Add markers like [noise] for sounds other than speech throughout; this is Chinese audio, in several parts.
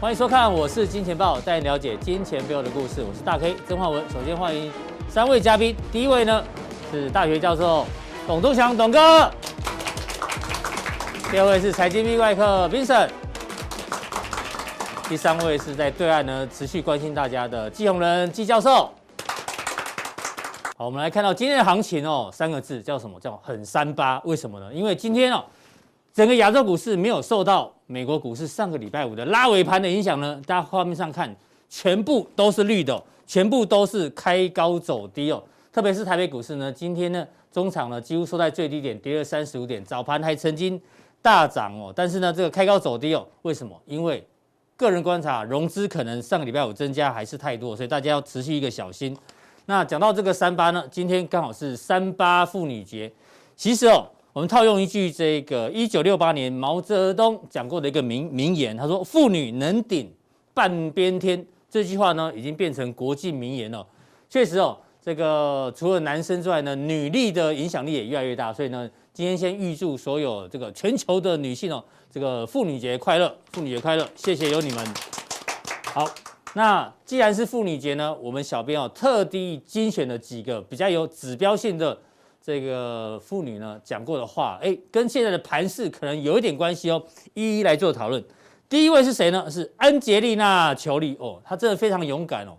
欢迎收看，我是金钱豹，带你了解金钱背后的故事。我是大 K 曾焕文。首先欢迎三位嘉宾，第一位呢是大学教授董东祥董哥，第二位是财经 V 怪客 Vincent，第三位是在对岸呢持续关心大家的季宏仁季教授。好，我们来看到今天的行情哦，三个字叫什么？叫很三八。为什么呢？因为今天哦，整个亚洲股市没有受到美国股市上个礼拜五的拉尾盘的影响呢。大家画面上看，全部都是绿的，全部都是开高走低哦。特别是台北股市呢，今天呢，中场呢几乎收在最低点，跌了三十五点，早盘还曾经大涨哦。但是呢，这个开高走低哦，为什么？因为个人观察，融资可能上个礼拜五增加还是太多，所以大家要持续一个小心。那讲到这个三八呢，今天刚好是三八妇女节。其实哦，我们套用一句这个一九六八年毛泽东讲过的一个名名言，他说“妇女能顶半边天”，这句话呢已经变成国际名言了。确实哦，这个除了男生之外呢，女力的影响力也越来越大。所以呢，今天先预祝所有这个全球的女性哦，这个妇女节快乐，妇女节快乐，谢谢有你们。好。那既然是妇女节呢，我们小编哦特地精选了几个比较有指标性的这个妇女呢讲过的话，哎，跟现在的盘势可能有一点关系哦，一一来做讨论。第一位是谁呢？是安洁莉娜·裘莉哦，她真的非常勇敢哦。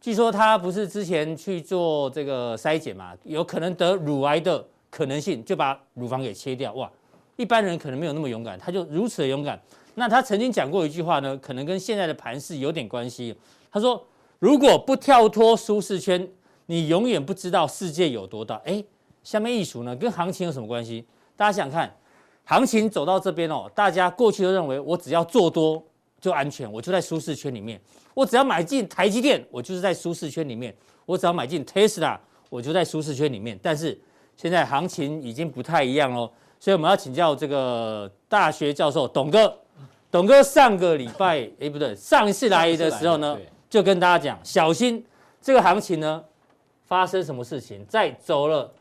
据说她不是之前去做这个筛检嘛，有可能得乳癌的可能性，就把乳房给切掉。哇，一般人可能没有那么勇敢，她就如此的勇敢。那她曾经讲过一句话呢，可能跟现在的盘势有点关系。她说：“如果不跳脱舒适圈，你永远不知道世界有多大。”哎，下面艺术呢，跟行情有什么关系？大家想看，行情走到这边哦，大家过去都认为我只要做多就安全，我就在舒适圈里面；我只要买进台积电，我就是在舒适圈里面；我只要买进 Tesla，我就在舒适圈里面。但是现在行情已经不太一样喽，所以我们要请教这个大学教授董哥。董哥上个礼拜，[laughs] 哎，不对，上一次来的时候呢，就跟大家讲，小心这个行情呢发生什么事情。再走了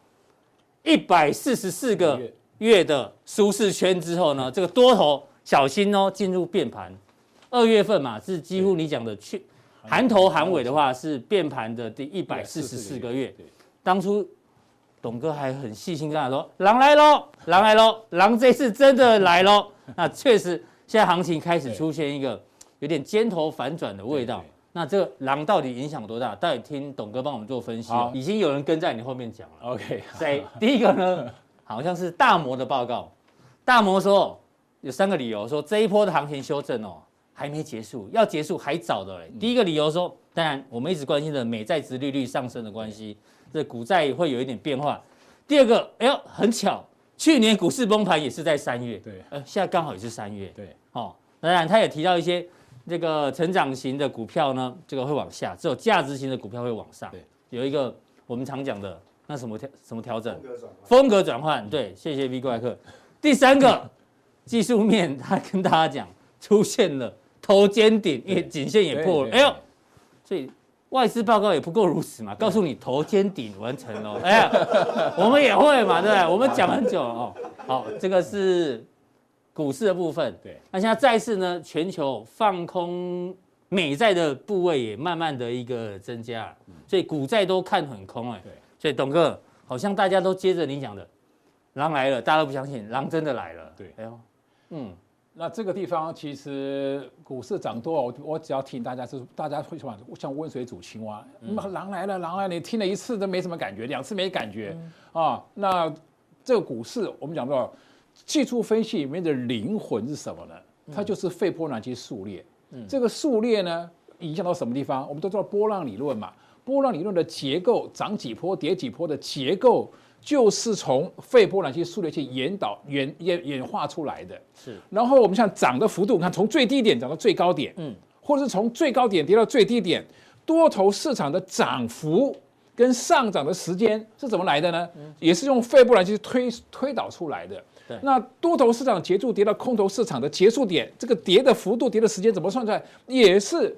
一百四十四个月的舒适圈之后呢，这个多头小心哦，进入变盘。二月份嘛，是几乎你讲的去含头含尾的话，是变盘的第一百四十四个月。当初董哥还很细心跟他说：“狼来喽，狼来喽，狼这次真的来喽。[laughs] ”那确实。现在行情开始出现一个有点尖头反转的味道，那这个狼到底影响多大？到底听董哥帮我们做分析。已经有人跟在你后面讲了。OK，[laughs] 谁？第一个呢，好像是大摩的报告。大摩说有三个理由，说这一波的行情修正哦还没结束，要结束还早的嘞。第一个理由说，当然我们一直关心的美债值利率上升的关系，这股债会有一点变化。第二个，哎呦，很巧。去年股市崩盘也是在三月，对，呃，现在刚好也是三月，对，哦，当然他也提到一些这个成长型的股票呢，这个会往下，只有价值型的股票会往上，对，有一个我们常讲的那什么调什么调整，风格转换，对，谢谢 V 怪客。第三个技术面，他跟大家讲出现了头肩顶，因为颈线也破了，哎呦，所以。外资报告也不过如此嘛，告诉你头肩顶完成了，哎呀，我们也会嘛，对不对？我们讲很久了哦。好，这个是股市的部分。对，那现在债市呢？全球放空美债的部位也慢慢的一个增加，所以股债都看很空哎。对，所以董哥好像大家都接着你讲的，狼来了，大家都不相信，狼真的来了。对，哎呦，嗯。那这个地方其实股市涨多，我我只要听大家是大家会什么像温水煮青蛙，嗯、狼来了，狼来了，你听了一次都没什么感觉，两次没感觉、嗯、啊。那这个股市我们讲到技术分析里面的灵魂是什么呢？它就是费波那契数列。嗯、这个数列呢，影响到什么地方？我们都知道波浪理论嘛，波浪理论的结构，涨几波跌几波的结构。就是从费波那契数列去引导演演演化出来的，是。然后我们像涨的幅度，看从最低点涨到最高点，嗯，或者是从最高点跌到最低点，多头市场的涨幅跟上涨的时间是怎么来的呢？嗯，也是用费波那契推推导出来的。对。那多头市场结束跌到空头市场的结束点，这个跌的幅度、跌的时间怎么算出来？也是。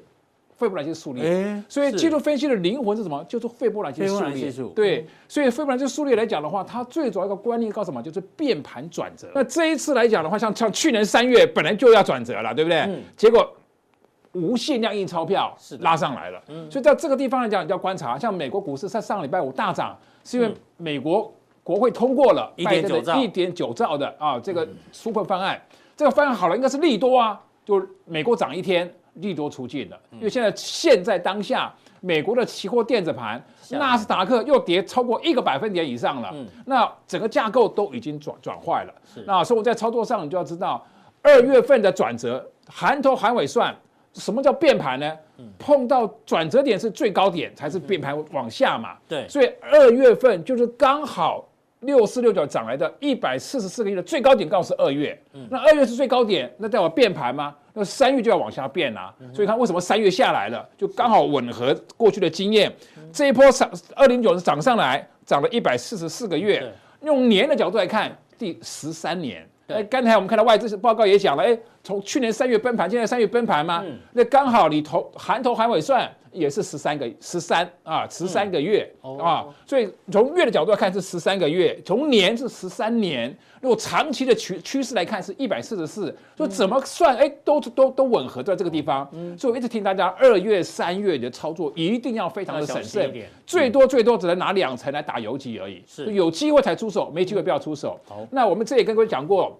费波那契数列，欸、所以技术分析的灵魂是什么？就是费波那契数列。对，所以费波那契数列来讲的话，它最主要一个观念告诉什么？就是变盘转折。那这一次来讲的话，像像去年三月本来就要转折了，对不对？嗯、结果无限量印钞票是拉上来了。所以在这个地方来讲，你就要观察，像美国股市在上个礼拜五大涨，是因为美国国会通过了一点九兆一点九兆的啊这个纾困方案，这个方案好了，应该是利多啊，就美国涨一天，利多出尽了，因为现在现在当下。美国的期货电子盘，纳斯达克又跌超过一个百分点以上了，那整个架构都已经转转坏了。那所以我在操作上，你就要知道，二月份的转折，含头含尾算，什么叫变盘呢？碰到转折点是最高点，才是变盘往下嘛。对，所以二月份就是刚好。六四六九涨来的一百四十四个亿的最高点，刚好是二月。那二月是最高点，那代表变盘吗？那三月就要往下变啦。所以看为什么三月下来了，就刚好吻合过去的经验。这一波涨二零九是涨上来，涨了一百四十四个月。用年的角度来看，第十三年。哎，刚才我们看到外资报告也讲了，哎，从去年三月崩盘，现在三月崩盘吗？那刚好你头含头含尾算。也是十三个十三啊，十三个月、嗯、啊，所以从月的角度来看是十三个月，从年是十三年。如果长期的趋趋势来看是一百四十四，所以怎么算哎，都都都吻合在这个地方。嗯，所以我一直听大家二月、三月的操作一定要非常的审慎，最多最多只能拿两成来打游击而已。是，有机会才出手，没机会不要出手。好，那我们这也跟各位讲过，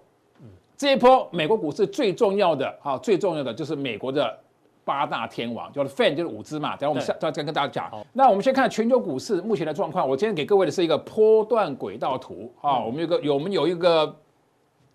这一波美国股市最重要的啊，最重要的就是美国的。八大天王叫做 FAN，就是五只嘛。等下我们下再再跟大家讲。那我们先看全球股市目前的状况。我今天给各位的是一个波段轨道图啊。我们有个有我们有一个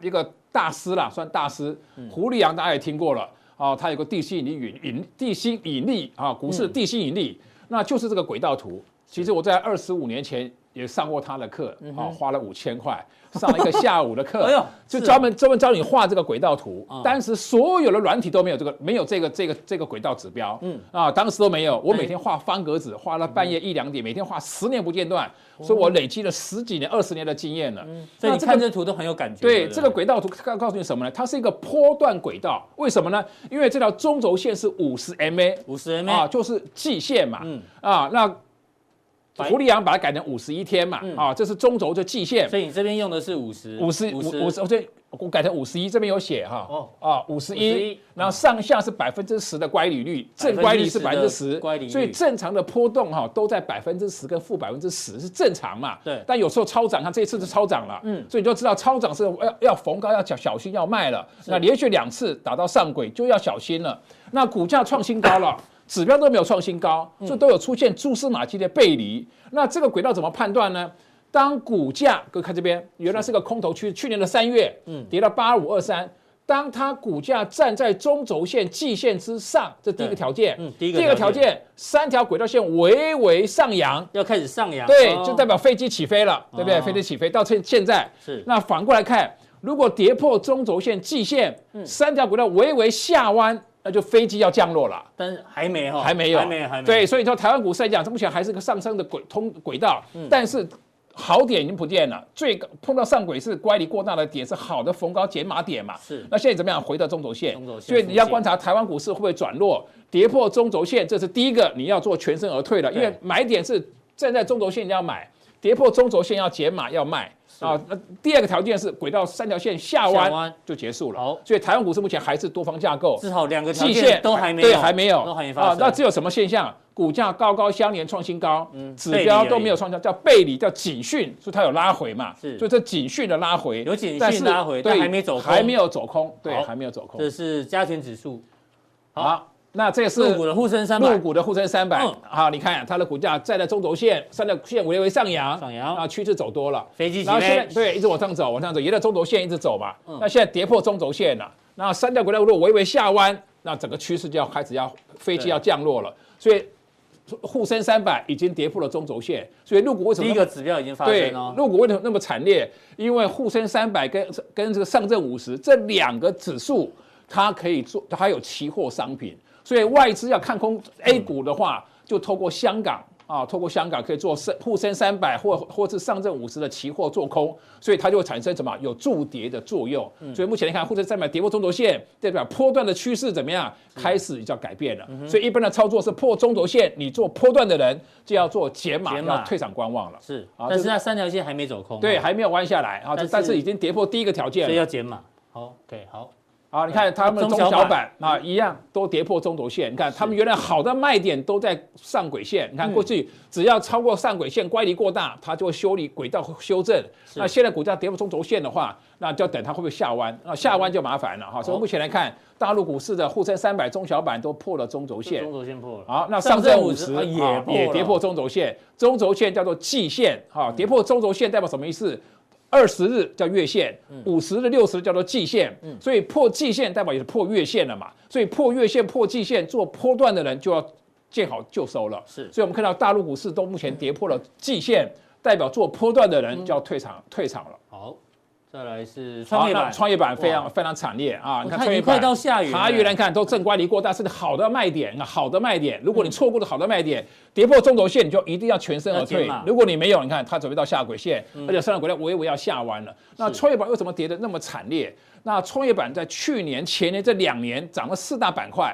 一个大师啦，算大师，胡立阳大家也听过了啊。他有个地心引力引地心引力啊，股市地心引力，那就是这个轨道图。其实我在二十五年前也上过他的课啊，花了五千块。上了一个下午的课，[laughs] 就专门专门教你画这个轨道图。当时所有的软体都没有这个，没有这个这个这个轨道指标，嗯啊，当时都没有。我每天画方格子，画到半夜一两点，每天画十年不间断，所以我累积了十几年、二十年的经验了。所以你看这图都很有感觉。对，这个轨道图告告诉你什么呢？它是一个波段轨道，为什么呢？因为这条中轴线是五十 MA，五十 MA 啊，就是季线嘛，嗯啊，那。胡立阳把它改成五十一天嘛，啊，这是中轴的季线，所以你这边用的是五十，五十五五十，我这我改成五十一，这边有写哈，哦。啊五十一，然后上下是百分之十的乖离率，正乖离是百分之十，乖离，所以正常的波动哈都在百分之十跟负百分之十是正常嘛，对，但有时候超涨，它这一次是超涨了，嗯，所以你就知道超涨是要要逢高要小小心要卖了，那连续两次打到上轨就要小心了，那股价创新高了。指标都没有创新高，所以都有出现蛛丝马迹的背离。那这个轨道怎么判断呢？当股价，各位看这边，原来是个空头区，去年的三月，嗯，跌到八五二三。当它股价站在中轴线、季线之上，这第一个条件。嗯，第一个条件，三条轨道线微微上扬，要开始上扬，对，就代表飞机起飞了，对不对？飞机起飞到现现在是。那反过来看，如果跌破中轴线、季线，三条轨道微微下弯。那就飞机要降落了，但是还没哈，还没有，还没，还没。对，所以说台湾股市来讲，这目前还是个上升的轨通轨道，嗯、但是好点已经不见了。最高碰到上轨是乖离过大的点，是好的逢高减码点嘛？是。那现在怎么样？回到中轴线，中轴线。所以你要观察台湾股市会不会转弱，跌破中轴线，这是第一个你要做全身而退了，因为买点是站在中轴线你要买，跌破中轴线要减码要卖。啊，那第二个条件是轨道三条线下弯就结束了。好，所以台湾股市目前还是多方架构，至少两个季线都还没有，对，还没有，都还没发生。那只有什么现象？股价高高相连创新高，指标都没有创新，叫背离，叫警讯，所以它有拉回嘛？是，所以这警讯的拉回，有警讯拉回，但还没走空，还没有走空，对，还没有走空。这是加权指数，好。那这是陆股的沪深三百，陆股的沪深三百，好，你看它的股价站在中轴线，三条线微微上扬，上扬，啊，趋势走多了，飞机然后现在对，一直往上走，往上走，沿着中轴线一直走嘛，那现在跌破中轴线了，那三条轨道如果微微下弯，那整个趋势就要开始要飞机要降落了，所以沪深三百已经跌破了中轴线，所以入股为什么第一个指标已经发生了？入股为什么那么惨烈？因为沪深三百跟跟这个上证五十这两个指数，它可以做，它还有期货商品。所以外资要看空 A 股的话，就透过香港啊，透过香港可以做深沪深三百或或是上证五十的期货做空，所以它就会产生什么有助跌的作用。所以目前来看，沪深三百跌破中轴线，代表波段的趋势怎么样？开始就要改变了。所以一般的操作是破中轴线，你做波段的人就要做减码，要退场观望了。是啊，但是那三条线还没走空，对，还没有弯下来啊，但是已经跌破第一个条件了，所以要减码。好，OK，好。啊，你看他们中小板啊，一样都跌破中轴线。你看他们原来好的卖点都在上轨线。你看过去只要超过上轨线，乖离过大，它就会修理轨道修正。那现在股价跌破中轴线的话，那就要等它会不会下弯。那下弯就麻烦了哈。所以目前来看，大陆股市的沪深三百中小板都破了中轴线。中轴线破了。好，那上证五十也也跌破中轴线。中轴线叫做季线，哈，跌破中轴线代表什么意思？二十日叫月线，五十日、六十日叫做季线，所以破季线代表也是破月线了嘛，所以破月线、破季线做波段的人就要见好就收了。是，所以我们看到大陆股市都目前跌破了季线，代表做波段的人就要退场退场了。好。再来是创业板，创业板非常非常惨烈啊！你看创业板快到下雨，它原来看都正乖离过大，是好的卖点，好的卖点。如果你错过了好的卖点，跌破中轴线，你就一定要全身而退。如果你没有，你看它准备到下轨线，而且上涨轨道微微要下弯了。那创业板为什么跌得那么惨烈？那创业板在去年、前年这两年涨了四大板块，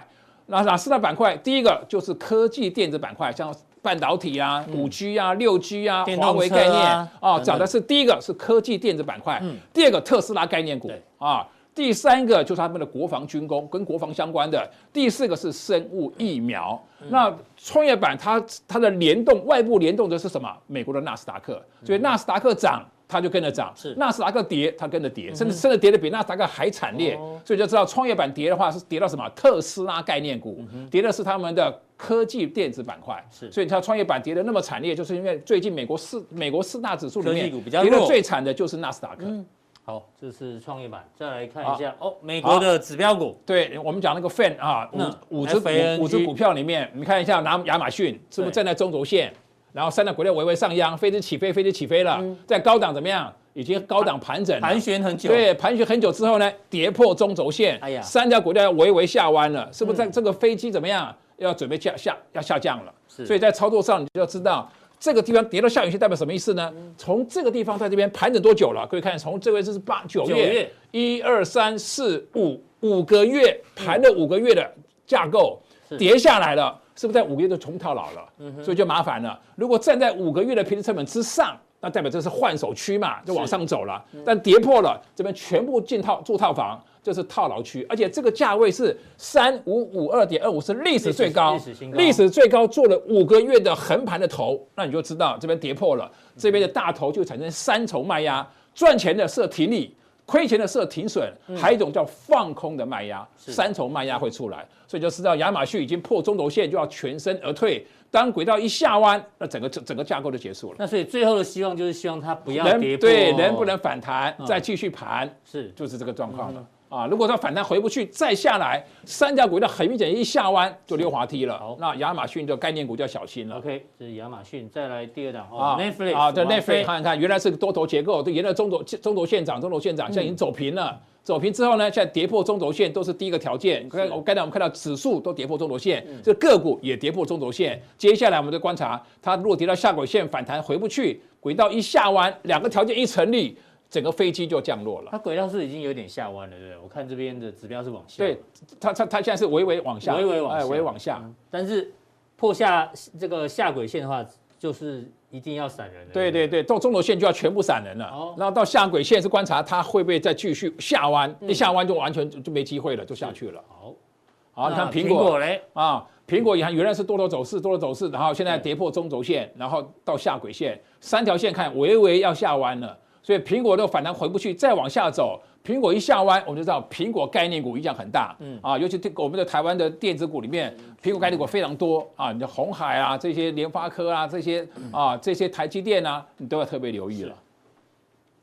那哪四大板块？第一个就是科技电子板块，像。半导体啊，五 G 啊，六 G 啊，华为概念啊，涨的是第一个是科技电子板块，第二个特斯拉概念股啊，第三个就是他们的国防军工跟国防相关的，第四个是生物疫苗。那创业板它它的联动外部联动的是什么？美国的纳斯达克，所以纳斯达克涨。它就跟着涨，是。纳斯达克跌，它跟着跌，甚至甚至跌的比纳斯达克还惨烈，哦、所以就知道创业板跌的话是跌到什么？特斯拉概念股，跌的是他们的科技电子板块，是，所以它创业板跌的那么惨烈，就是因为最近美国四美国四大指数里面跌的最惨的就是纳斯达克。嗯、好，这是创业板，再来看一下。好。哦，美国的指标股，对我们讲那个 FAN 啊，五五只五五只股票里面，你看一下拿亚马逊是不是站在中轴线？然后三大股料微微上扬，飞机起飞，飞机起飞了，在高档怎么样？已经高档盘整，盘旋很久。对，盘旋很久之后呢，跌破中轴线。哎呀，三条股料微微下弯了，是不是？在这个飞机怎么样？要准备下下要下降了。是，所以在操作上你就要知道这个地方跌到下影线代表什么意思呢？从这个地方在这边盘整多久了？各位看，从这位置是八九月，一二三四五五个月盘了五个月的架构，跌下来了。是不是在五个月就重套牢了？嗯、所以就麻烦了。如果站在五个月的平均成本之上，那代表这是换手区嘛，就往上走了。是但跌破了，这边全部进套住套房，就是套牢区。而且这个价位是三五五二点二五，是历史最高，历史新高，历史最高做了五个月的横盘的头，那你就知道这边跌破了，这边的大头就产生三重卖压，赚钱的设停利。亏钱的设停损，还有一种叫放空的卖压，嗯、三重卖压会出来，所以就知道亚马逊已经破中轴线，就要全身而退。当轨道一下弯，那整个整整个架构就结束了。那所以最后的希望就是希望它不要跌破，对，能不能反弹，嗯、再继续盘，是就是这个状况了。嗯啊，如果它反弹回不去，再下来，三条股的很明显一下弯就溜滑梯了。好，那亚马逊的概念股就要小心了。OK，这是亚马逊。再来第二档啊，Netflix 啊，对 Netflix，看看原来是个多头结构，对，沿着中轴中轴线涨，中轴线涨，现在已经走平了。走平之后呢，现在跌破中轴线都是第一个条件。刚我刚才我们看到指数都跌破中轴线，这个股也跌破中轴线。接下来我们就观察它，如果跌到下轨线反弹回不去，轨道一下弯，两个条件一成立。整个飞机就降落了，它轨道是已经有点下弯了，对不对？我看这边的指标是往下。对，它它它现在是微微往下，微微往下，微微往下。但是破下这个下轨线的话，就是一定要闪人的。对对对，到中轴线就要全部闪人了。哦。然后到下轨线是观察它会不会再继续下弯，一下弯就完全就没机会了，就下去了。好，好，你看苹果嘞啊，苹果也原来是多头走势，多头走势，然后现在跌破中轴线，然后到下轨线，三条线看微微要下弯了。所以苹果都反弹回不去，再往下走，苹果一下弯，我们就知道苹果概念股影响很大。嗯。啊，尤其我们的台湾的电子股里面，苹果概念股非常多啊，你的鸿海啊，这些联发科啊，这些啊，这些台积电啊，你都要特别留意了。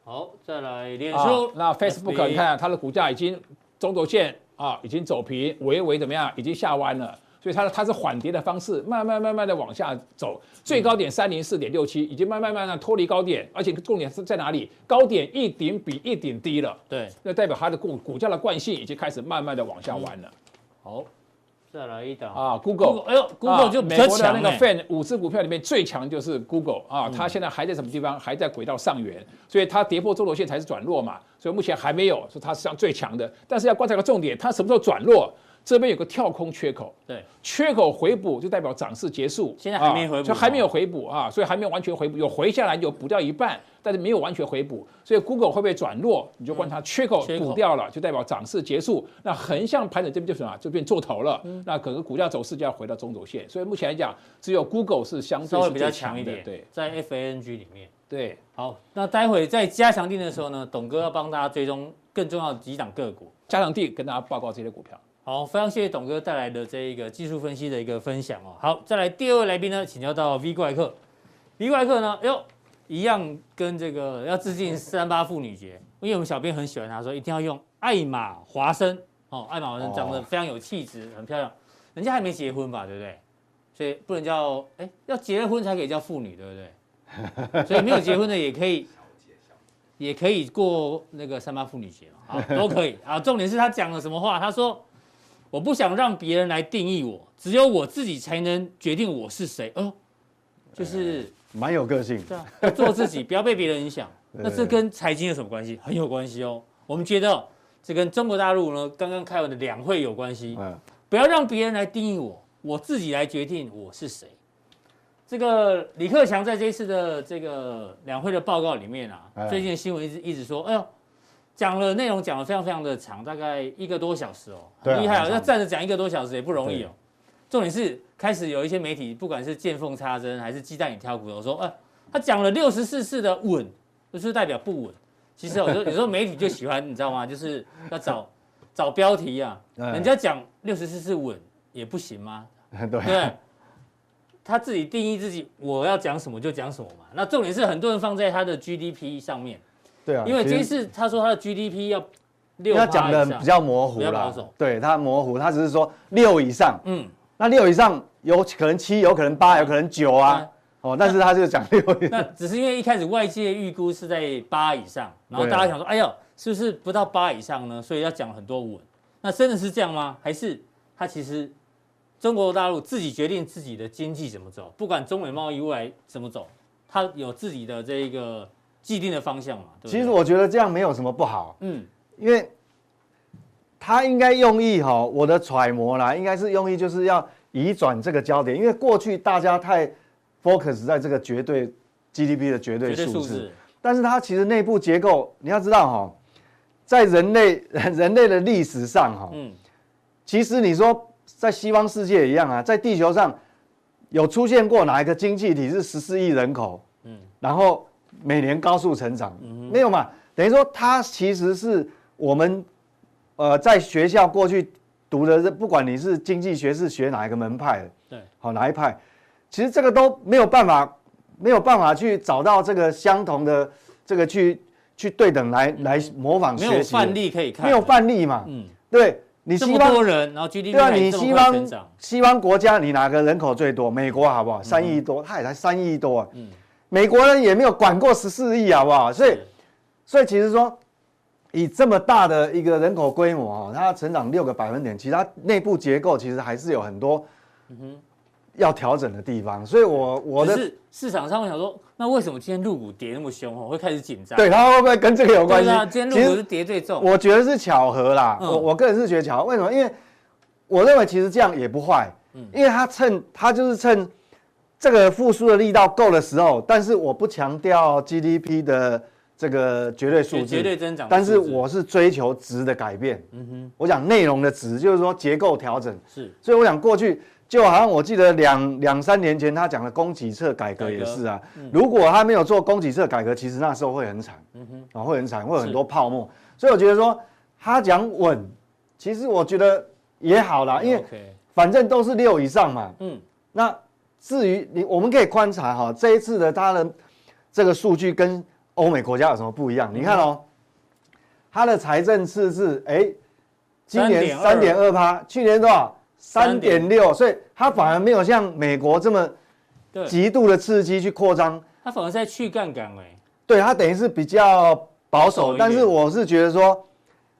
好，再来脸书，那 Facebook 你看它的股价已经中轴线啊，已经走平，微微怎么样，已经下弯了。所以它它是缓跌的方式，慢慢慢慢的往下走，最高点三零四点六七，已经慢慢慢慢脱离高点，而且重点是在哪里？高点一顶比一顶低了，对，那代表它的股股价的惯性已经开始慢慢的往下弯了。好，再来一档。啊，Google，哎呦，Google 就美国的那个 FAN 五只股票里面最强就是 Google 啊，它现在还在什么地方？还在轨道上缘，所以它跌破中轴线才是转弱嘛，所以目前还没有说它是上最强的，但是要观察个重点，它什么时候转弱？这边有个跳空缺口，对，缺口回补就代表涨势结束，现在还没回补，就还没有回补啊，所以还没有完全回补，有回下来有补掉一半，但是没有完全回补，所以 Google 会不会转弱？你就观察缺口。补掉了，就代表涨势结束。那横向盘整这边就是啊，就变做头了，那可能股价走势就要回到中轴线。所以目前来讲，只有 Google 是相对是比较强一点，对，在 FANG 里面，对，好，那待会在加强定的时候呢，董哥要帮大家追踪更重要的几档个股，加强定跟大家报告这些股票。好，非常谢谢董哥带来的这一个技术分析的一个分享哦。好，再来第二位来宾呢，请教到 V 怪客。V 怪客呢，哎呦，一样跟这个要致敬三八妇女节，因为我们小编很喜欢他，说一定要用艾玛华生哦，艾玛华生长得非常有气质，很漂亮。人家还没结婚吧，对不对？所以不能叫哎，要结了婚才可以叫妇女，对不对？[laughs] 所以没有结婚的也可以，也可以过那个三八妇女节嘛啊，都可以啊。重点是他讲了什么话？他说。我不想让别人来定义我，只有我自己才能决定我是谁。哦，就是蛮有个性，对啊，做自己，不要被别人影响。[laughs] 那这跟财经有什么关系？很有关系哦。我们觉得这跟中国大陆呢刚刚开完的两会有关系。嗯，不要让别人来定义我，我自己来决定我是谁。这个李克强在这一次的这个两会的报告里面啊，最近的新闻一直一直说，哎呦。讲了内容讲了非常非常的长，大概一个多小时哦，很厉害哦，要站着讲一个多小时也不容易哦。重点是开始有一些媒体，不管是见缝插针还是鸡蛋里挑骨头，说，哎，他讲了六十四次的稳，就是代表不稳。其实有时候有时候媒体就喜欢，你知道吗？就是 [laughs] 要找找标题啊，人家讲六十四次稳也不行吗？[laughs] 对，他自己定义自己，我要讲什么就讲什么嘛。那重点是很多人放在他的 GDP 上面。对啊，因为这次他说他的 GDP 要六，他讲的比较模糊了，对他模糊，他只是说六以上，嗯，那六以上有可能七，有可能八，有可能九啊，哦，但是他就讲六，那只是因为一开始外界预估是在八以上，然后大家想说，哎呦，是不是不到八以上呢？所以要讲很多稳，那真的是这样吗？还是他其实中国大陆自己决定自己的经济怎么走，不管中美贸易未来怎么走，他有自己的这一个。既定的方向嘛，对对，其实我觉得这样没有什么不好，嗯，因为他应该用意哈，我的揣摩啦，应该是用意就是要移转这个焦点，因为过去大家太 focus 在这个绝对 GDP 的绝对数字，但是它其实内部结构你要知道哈，在人类人类的历史上哈，嗯，其实你说在西方世界一样啊，在地球上有出现过哪一个经济体是十四亿人口，嗯，然后。每年高速成长，没有嘛？等于说它其实是我们，呃，在学校过去读的，不管你是经济学是学哪一个门派的，对，好哪一派，其实这个都没有办法，没有办法去找到这个相同的这个去去对等来来模仿学习，没有范例可以看，没有范例嘛？嗯，对，你西方人，然后 GDP 对啊，你西方西方国家你哪个人口最多？美国好不好？三亿多，它也才三亿多啊。嗯。美国人也没有管过十四亿，好不好？所以，所以其实说，以这么大的一个人口规模，哈，它成长六个百分点，其实它内部结构其实还是有很多，嗯哼，要调整的地方。所以我我的是市场上我想说，那为什么今天陆股跌那么凶？哦，会开始紧张？对，它会不会跟这个有关系？啊，今天陆股是跌最重。我觉得是巧合啦。我我个人是觉得巧合。为什么？因为我认为其实这样也不坏。嗯，因为它趁它就是趁。这个复苏的力道够的时候，但是我不强调 GDP 的这个绝对数字，绝对增长，但是我是追求值的改变。嗯哼，我讲内容的值，就是说结构调整。是，所以我想过去就好像我记得两两三年前他讲的供给侧改革也是啊。如果他没有做供给侧改革，其实那时候会很惨。嗯哼，啊，会很惨，会有很多泡沫。所以我觉得说他讲稳，其实我觉得也好啦，因为反正都是六以上嘛。嗯，那。至于你，我们可以观察哈，这一次的它的这个数据跟欧美国家有什么不一样？你看哦，它的财政赤字，哎，今年三点二趴，去年多少？三点六，所以它反而没有像美国这么极度的刺激去扩张，它反而在去杠杆哎。对，它等于是比较保守，但是我是觉得说，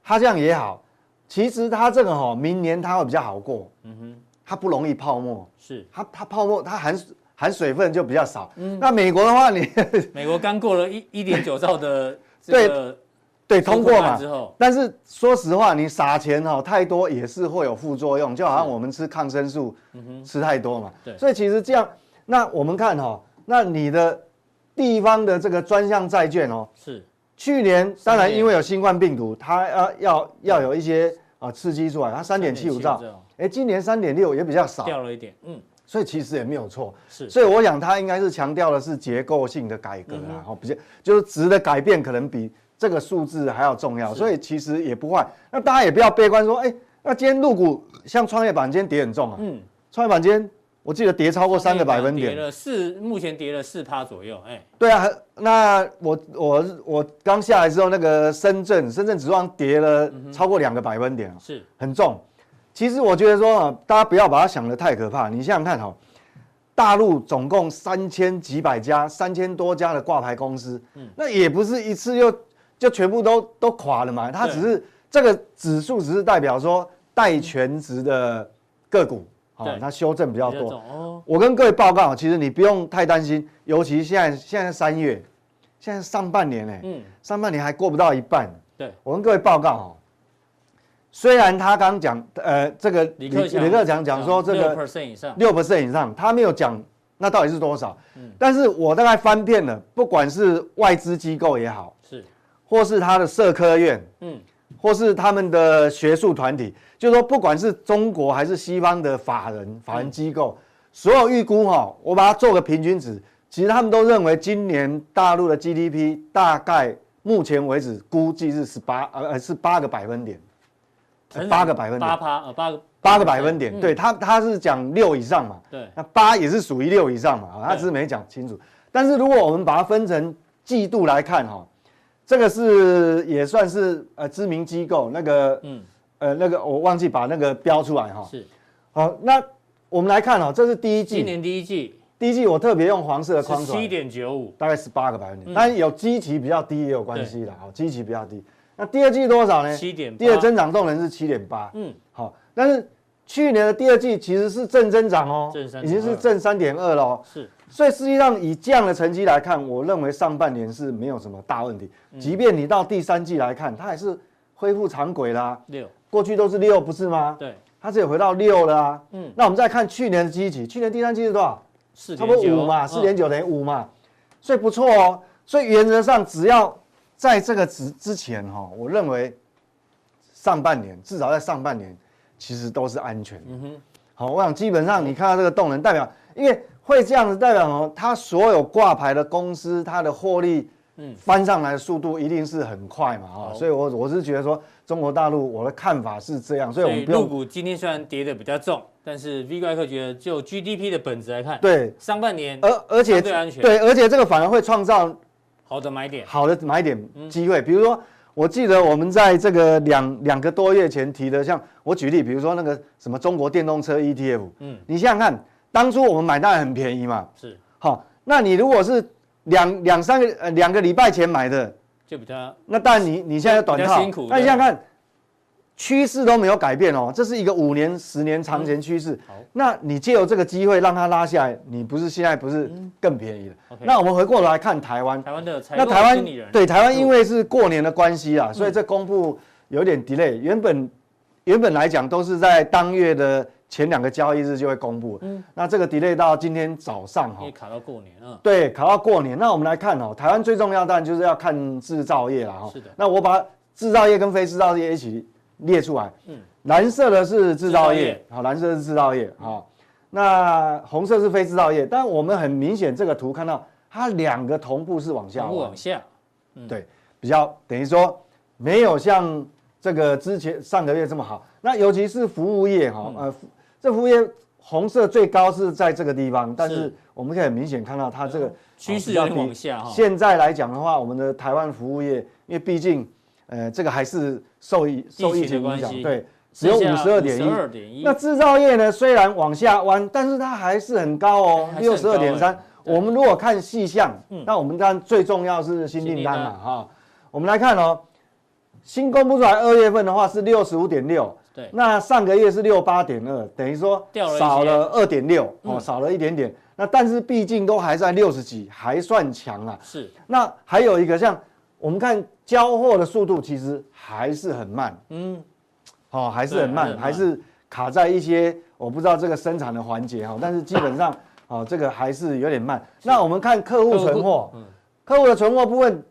它这样也好。其实它这个哈，明年它会比较好过。嗯哼。它不容易泡沫，是。它它泡沫它含含水分就比较少。嗯，那美国的话，你 [laughs] 美国刚过了一一点九兆的 [laughs] 这个对，通过嘛。之后，但是说实话，你撒钱哈太多也是会有副作用，就好像我们吃抗生素吃太多嘛。对，所以其实这样，那我们看哈，那你的地方的这个专项债券哦，是。去年当然因为有新冠病毒，它要要要有一些啊刺激出来，它三点七五兆，哎，今年三点六也比较少，掉了一点，嗯。所以其实也没有错，是，所以我想他应该是强调的是结构性的改革啊，哦，比较就是值的改变可能比这个数字还要重要，所以其实也不坏。那大家也不要悲观说，哎，那今天入股像创业板今天跌很重啊，嗯，创业板今天我记得跌超过三个百分点，跌了四，目前跌了四趴左右，哎，对啊，那我我我刚下来之后，那个深圳深圳指数跌了超过两个百分点，是很重。其实我觉得说啊，大家不要把它想得太可怕。你想想看哈，大陆总共三千几百家、三千多家的挂牌公司，嗯，那也不是一次就就全部都都垮了嘛。它只是这个指数只是代表说带全值的个股，哦，它修正比较多。我跟各位报告，其实你不用太担心，尤其现在现在三月，现在上半年呢，嗯，上半年还过不到一半。对，我跟各位报告哈。虽然他刚讲，呃，这个李李克强讲说这个六 percent 以上，六 percent 以上，他没有讲那到底是多少。嗯，但是我大概翻遍了，不管是外资机构也好，是，或是他的社科院，嗯，或是他们的学术团体，就是说不管是中国还是西方的法人、法人机构，所有预估哈，我把它做个平均值，其实他们都认为今年大陆的 GDP 大概目前为止估计是十八，呃，是八个百分点。八个百分点，八趴呃八个八个百分点，对他他是讲六以上嘛，对，那八也是属于六以上嘛，他只是没讲清楚。但是如果我们把它分成季度来看哈，这个是也算是呃知名机构那个嗯。呃那个我忘记把那个标出来哈，是，好，那我们来看哦，这是第一季，今年第一季，第一季我特别用黄色的框出来，七点九五，大概十八个百分点，但是有基期比较低也有关系的，好，基期比较低。那第二季多少呢？七点，第二增长动能是七点八。嗯，好，但是去年的第二季其实是正增长哦，已经是正三点二了哦。是，所以实际上以这样的成绩来看，我认为上半年是没有什么大问题。即便你到第三季来看，它还是恢复常轨啦。六，过去都是六，不是吗？对，它只有回到六了啊。嗯，那我们再看去年的基期，去年第三季是多少？四差不多五嘛，四点九等于五嘛，所以不错哦。所以原则上只要在这个之之前哈，我认为。上半年至少在上半年，其实都是安全的。嗯哼，好，我想基本上你看到这个动能，代表因为会这样子，代表哦，它所有挂牌的公司，它的获利，嗯，翻上来的速度一定是很快嘛，啊，所以我我是觉得说，中国大陆我的看法是这样，所以我们不用。陆股今天虽然跌的比较重，但是 V 怪客觉得就 GDP 的本质来看，对，上半年而而且最安全，对，而且这个反而会创造好的买点，好的买点机会，比如说。我记得我们在这个两两个多月前提的，像我举例，比如说那个什么中国电动车 ETF，嗯，你想想看，当初我们买当然很便宜嘛，是，好，那你如果是两两三个呃两个礼拜前买的，就比较，那当然你你现在短套，那你想想看。趋势都没有改变哦，这是一个五年、十年长前趋势。好，那你借由这个机会让它拉下来，你不是现在不是更便宜了？那我们回过头来看台湾，台湾的那台湾对台湾因为是过年的关系啊，所以这公布有点 delay。原本原本来讲都是在当月的前两个交易日就会公布，嗯，那这个 delay 到今天早上哈，卡到过年啊，对，卡到过年。那我们来看哦，台湾最重要当然就是要看制造业了哈。是的，那我把制造业跟非制造业一起。列出来，嗯，蓝色的是制造业，好，蓝色是制造业，好，那红色是非制造业，但我们很明显这个图看到它两个同步是往下，往下，对，比较等于说没有像这个之前上个月这么好，那尤其是服务业哈，呃，这服务业红色最高是在这个地方，但是我们可以很明显看到它这个趋势要往下哈。现在来讲的话，我们的台湾服务业，因为毕竟。呃，这个还是受疫受疫情影响，对，只有五十二点一。那制造业呢，虽然往下弯，但是它还是很高哦，六十二点三。我们如果看细项，那我们当然最重要是新订单嘛，哈。我们来看哦，新公布出来二月份的话是六十五点六，对，那上个月是六八点二，等于说少了二点六，哦，少了一点点。那但是毕竟都还在六十几，还算强啊。是。那还有一个像。我们看交货的速度其实还是很慢，嗯，好，还是很慢，对还是很慢。还是卡在一些我不知道这个生产的环节哈，[laughs] 但是基本上，哦，这个还是有点慢。那我们看客户存货，嗯，客户的存货部分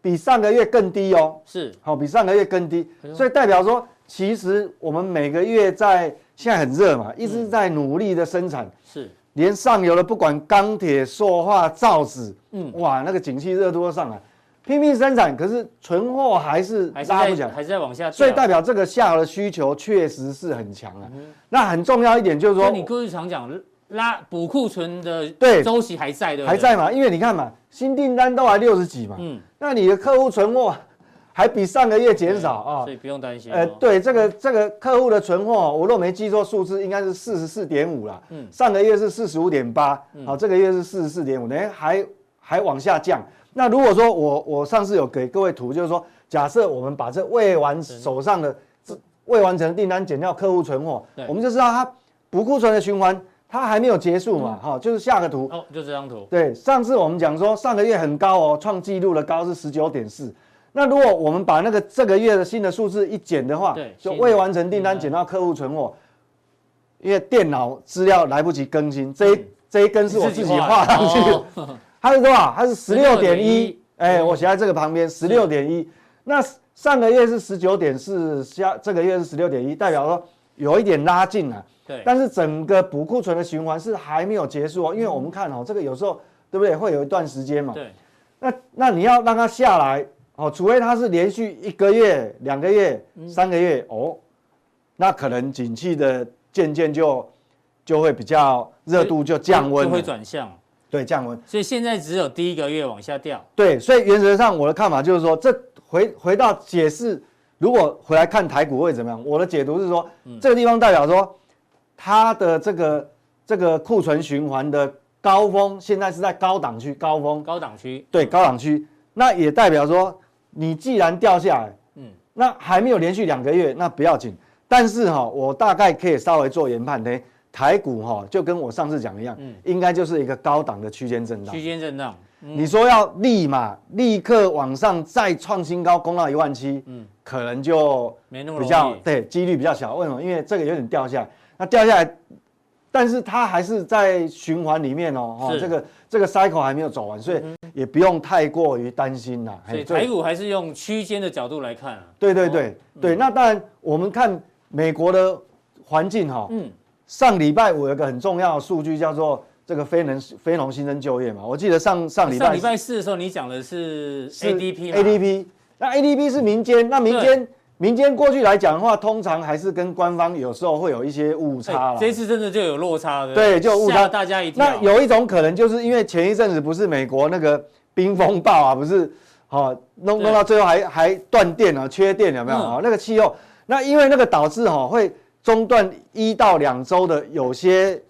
比上个月更低哦，是，好，比上个月更低所以代表说，其实我们每个月在现在很热嘛，一直在努力的生产。是，连上游的不管钢铁、塑化、造纸，嗯。哇，那个景气热度都上来，拼命生产，可是存货还是还是拉不起来，还是在往下掉，所以代表这个下游的需求确实是很强啊。那很重要一点就是说，你过去常讲拉补库存的对周期还在，对不对？还在嘛？因为你看嘛，新订单都还六十几嘛，嗯，那你的客户存货还比上个月减少啊所。以不用担心哦。呃，对，这个这个客户的存货，我若没记错数字，应该是四十四点五啦。嗯上个月是四十五点八，好，这个月是四十四点五，等于还还往下降。那如果说我我上次有给各位图，就是说，假设我们把这未完手上的这未完成的订单减掉客户存货，我们就知道它补库存的循环它还没有结束嘛。哈，就是下个图。哦，就这张图，对，上次我们讲说上个月很高哦，创纪录的高是十九点四。那如果我们把那个这个月的新的数字一减的话对，就未完成订单减到客户存货，因为电脑资料来不及更新，这一这一根是我自己画上去的，哦它是多少？它是十六点一16.1，哎，我写在这个旁边，十六点一。那上个月是十九点四，下这个月是十六点一，代表说有一点拉近了。对，但是整个补库存的循环是还没有结束哦，因为我们看哦，这个有时候对不对？会有一段时间嘛。对，那那你要让它下来哦，除非它是连续一个月、两个月、三个月哦，那可能景气的渐渐就就会比较热度就降温就会，转向，对，降温。所以现在只有第一个月往下掉，对，所以原则上我的看法就是说，这回回到解释，如果回来看台股会怎么样？我的解读是说，这个地方代表说，它的这个这个库存循环的高峰，现在是在高档区高峰，高档区，对，高档区，那也代表说，你既然掉下来，嗯，那还没有连续两个月，那不要紧。但是哈，我大概可以稍微做研判呢，台股哈就跟我上次讲的一样，应该就是一个高档的区间震荡。区间震荡，你说要立马立刻往上再创新高，攻到一万七，嗯，可能就没那么比较对，几率比较小。为什么？因为这个有点掉下来，那掉下来，但是它还是在循环里面哦，这个这个 cycle 还没有走完，所以也不用太过于担心啦。所以台股还是用区间的角度来看啊，对对对对，那当然我们看美国的环境哈，嗯，上礼拜五有一个很重要的数据叫做这个非农非农新增就业嘛，我记得上上礼拜上礼拜四的时候你讲的是是 ADP 嘛？ADP，那 ADP 是民间，那民间民间过去来讲的话，通常还是跟官方有时候会有一些误差这次真的就有落差的，对就有误差。大家一跳。那有一种可能，就是因为前一阵子不是美国那个冰风暴啊，不是，哦，弄弄到最后还还断电啊，缺电有没有？嗯。哦，那个气候，那因为那个导致哈会中断一到两周的有些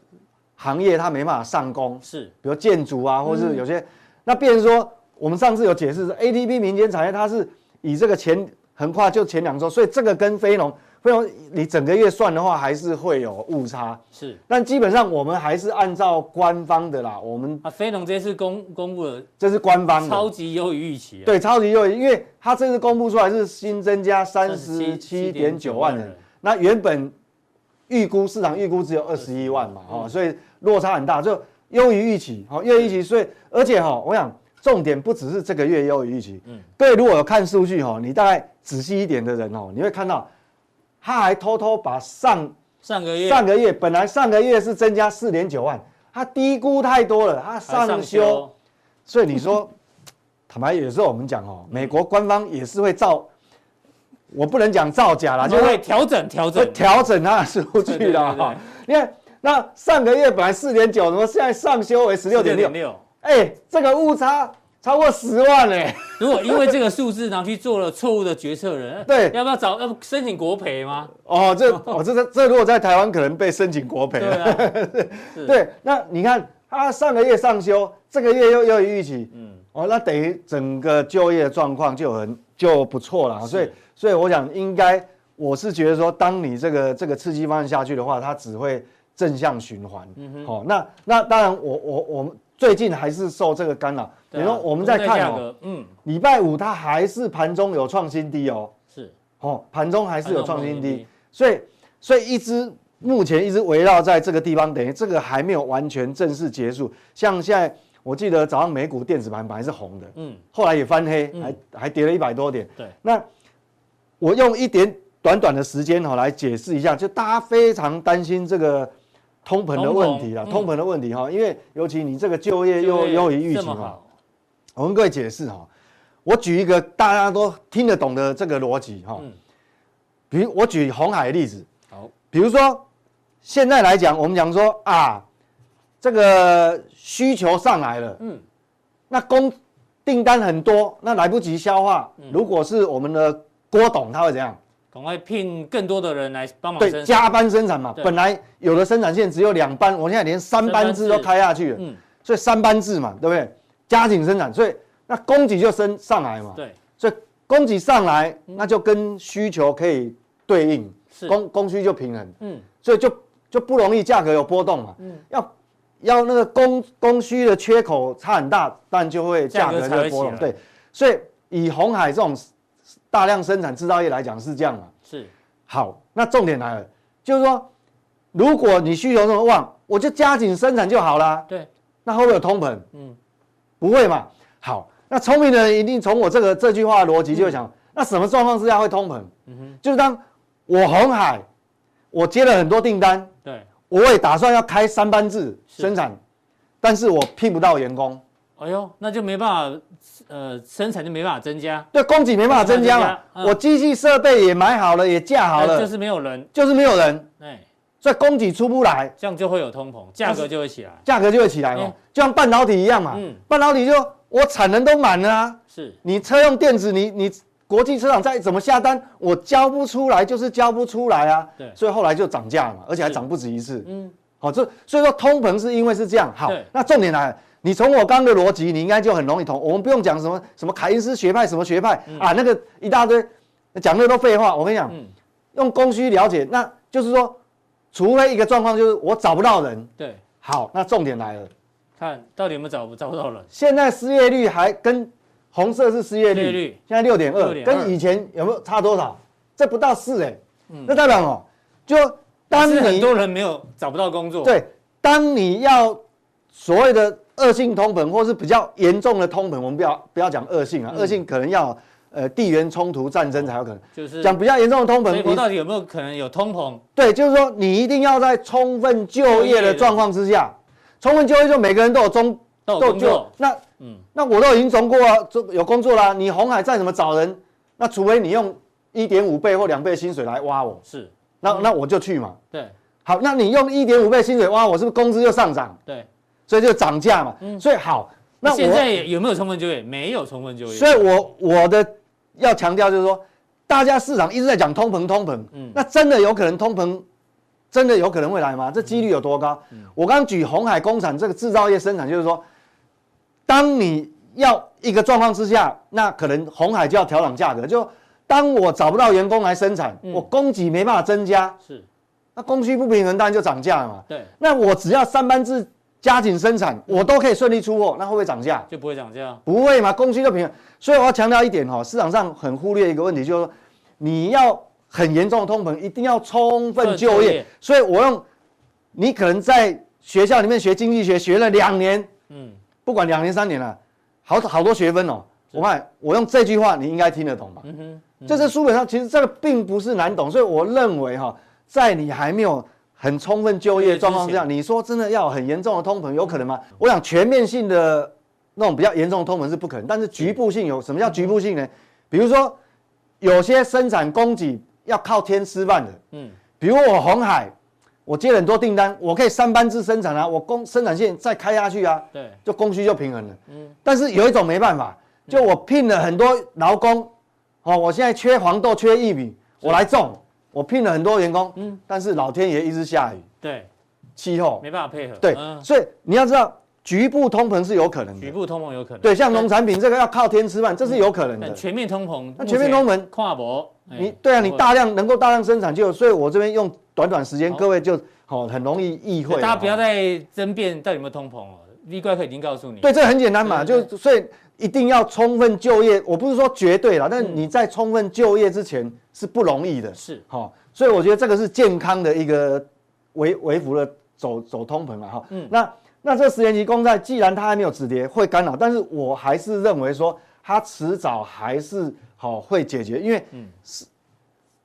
行业它没办法上工，是。比如建筑啊，或是有些，那变成说我们上次有解释说，ADP 民间产业它是以这个前横跨就前两周，所以这个跟非农非农你整个月算的话，还是会有误差。是。但基本上我们还是按照官方的啦，我们啊，非农这次公公布了这是官方的，超级优于预期啊，对超级优于，因为它这次公布出来是新增加三十七点九万人，那原本预估市场预估只有二十一万嘛，哦，所以落差很大，就优于预期，好优于预期，所以而且哈，我想重点不只是这个月优于预期，嗯，各位如果有看数据哈，你大概仔细一点的人哦，你会看到他还偷偷把上上个月上个月本来上个月是增加四点九万，他低估太多了，他还上修，所以你说，[laughs] 坦白有时候我们讲哦，美国官方也是会造，我不能讲造假啦，就会调整调会整调整它的数据对对的对哈。你看，那上个月本来四点九，怎么现在上修为十六点六？六。哎，这个误差超过十万哎。如果因为这个数字拿去做了错误的决策人，[laughs] 对要不要找要不申请国赔吗？哦，这哦这这这如果在台湾可能被申请国赔对了。[laughs] 啊，对，那你看他上个月上修，这个月又又有预期，嗯，哦，那等于整个就业状况就很就不错了，所以所以我想应该，我是觉得说，当你这个这个刺激方案下去的话，它只会正向循环，嗯哼，好，那那当然我我我们最近还是受这个干扰。比如说我们在看哦，嗯，礼拜五它还是盘中有创新低哦，是。哦，盘中还是有创新低，所以所以一直目前一直围绕在这个地方，等于这个还没有完全正式结束。像现在我记得早上美股电子盘本来是红的，嗯，后来也翻黑，还还跌了一百多点，对，那我用一点。短短的时间哈，来解释一下，就大家非常担心这个通膨的问题啊，通膨的问题哈，因为尤其你这个就业又优于预期嘛。我跟各位解释哈，我举一个大家都听得懂的这个逻辑哈，比如我举红海的例子，好，比如说现在来讲，我们讲说啊，这个需求上来了，嗯，那供订单很多，那来不及消化，如果是我们的郭董，他会怎样？赶快聘更多的人来帮忙。对，加班生产嘛。本来有的生产线只有两班，我现在连三班制都开下去了。嗯。所以三班制嘛，对不对？加紧生产，所以那供给就升上来嘛。对。所以供给上来，那就跟需求可以对应，供供需就平衡。嗯。所以就就不容易价格有波动嘛。嗯。要要那个供供需的缺口差很大，但就会价格就会波动。对。所以以红海这种。大量生产制造业来讲是这样嘛？是，好，那重点来了，就是说，如果你需求这么旺，我就加紧生产就好了。对，那会不会有通膨？嗯，不会嘛。好，那聪明的人一定从我这个这句话的逻辑就会想，嗯、那什么状况之下会通膨？嗯哼，就是当我红海，我接了很多订单，对，我也打算要开三班制生产，但是我聘不到员工。哎呦，那就没办法。呃，生产就没办法增加，对，供给没办法增加嘛。我机器设备也买好了，也架好了，就是没有人，就是没有人。哎，所以供给出不来，这样就会有通膨，价格就会起来，价格就会起来嘛。就像半导体一样嘛，半导体就我产能都满了啊。是，你车用电子，你你国际车厂再怎么下单，我交不出来就是交不出来啊。对，所以后来就涨价嘛，而且还涨不止一次。嗯，好，这所以说通膨是因为是这样。好，那重点来了。你从我刚刚的逻辑，你应该就很容易通。我们不用讲什么什么凯恩斯学派什么学派、嗯、啊，那个一大堆讲的都废话。我跟你讲，嗯、用供需了解，那就是说，除非一个状况就是我找不到人。对，好，那重点来了，看到底有没有找不找不到人。现在失业率还跟红色是失业率，率现在六点二，跟以前有没有差多少？这不到四哎，嗯、那代表哦，就当你很多人没有找不到工作，对，当你要所谓的。恶性通膨，或是比较严重的通膨，我们不要不要讲恶性啊，恶、嗯、性可能要呃地缘冲突战争才有可能。就是讲比较严重的通膨，你到底有没有可能有通膨？对，就是说你一定要在充分就业的状况之下，充分就业就每个人都有中都有工作。那嗯，那我都已经中过啊，有工作啦。你红海再怎么找人，那除非你用一点五倍或两倍薪水来挖我，是，那那我就去嘛。对，好，那你用一点五倍薪水挖我，是不是工资就上涨？对。所以就涨价嘛，嗯，所以好，那现在有没有充分就业？没有充分就业。所以我我的要强调就是说，大家市场一直在讲通膨，通膨，嗯，那真的有可能通膨，真的有可能会来吗？这几率有多高？我刚刚举红海工厂这个制造业生产，就是说，当你要一个状况之下，那可能红海就要调整价格。就当我找不到员工来生产，我供给没办法增加，是，那供需不平衡，当然就涨价了嘛。对，那我只要三班制。加紧生产，我都可以顺利出货，那会不会涨价？就不会涨价，不会嘛？供需就平衡。所以我要强调一点哈，市场上很忽略一个问题，就是说你要很严重的通膨，一定要充分就业。所以我用你可能在学校里面学经济学学了两年，嗯，不管两年三年了，好好多学分哦。我看我用这句话，你应该听得懂吧？嗯哼，这是书本上其实这个并不是难懂，所以我认为哈，在你还没有。很充分就业状况这样，你说真的要很严重的通膨有可能吗？我想全面性的那种比较严重的通膨是不可能，但是局部性有什么叫局部性呢？比如说有些生产供给要靠天吃饭的，嗯，比如我红海，我接了很多订单，我可以三班制生产啊，我供生产线再开下去啊，对，就供需就平衡了，嗯，但是有一种没办法，就我聘了很多劳工，哦，我现在缺黄豆缺玉米，我来种。我聘了很多员工，嗯，但是老天爷一直下雨，对，气候。没办法配合，对，所以你要知道，局部通膨是有可能的，局部通膨有可能，对，像农产品这个要靠天吃饭，这是有可能的。全面通膨，那全面通膨跨博，你对啊，你大量能够大量生产就，所以我这边用短短时间，各位就好很容易意会。大家不要再争辩到底有没有通膨了，V 怪客已经告诉你，对，这很简单嘛，就所以一定要充分就业。我不是说绝对啦，但是你在充分就业之前是不容易的。是，好，所以我觉得这个是健康的一个微微幅的走走通膨了哈。嗯，那那这十年期公债既然它还没有止跌，会干扰，但是我还是认为说它迟早还是好会解决，因为是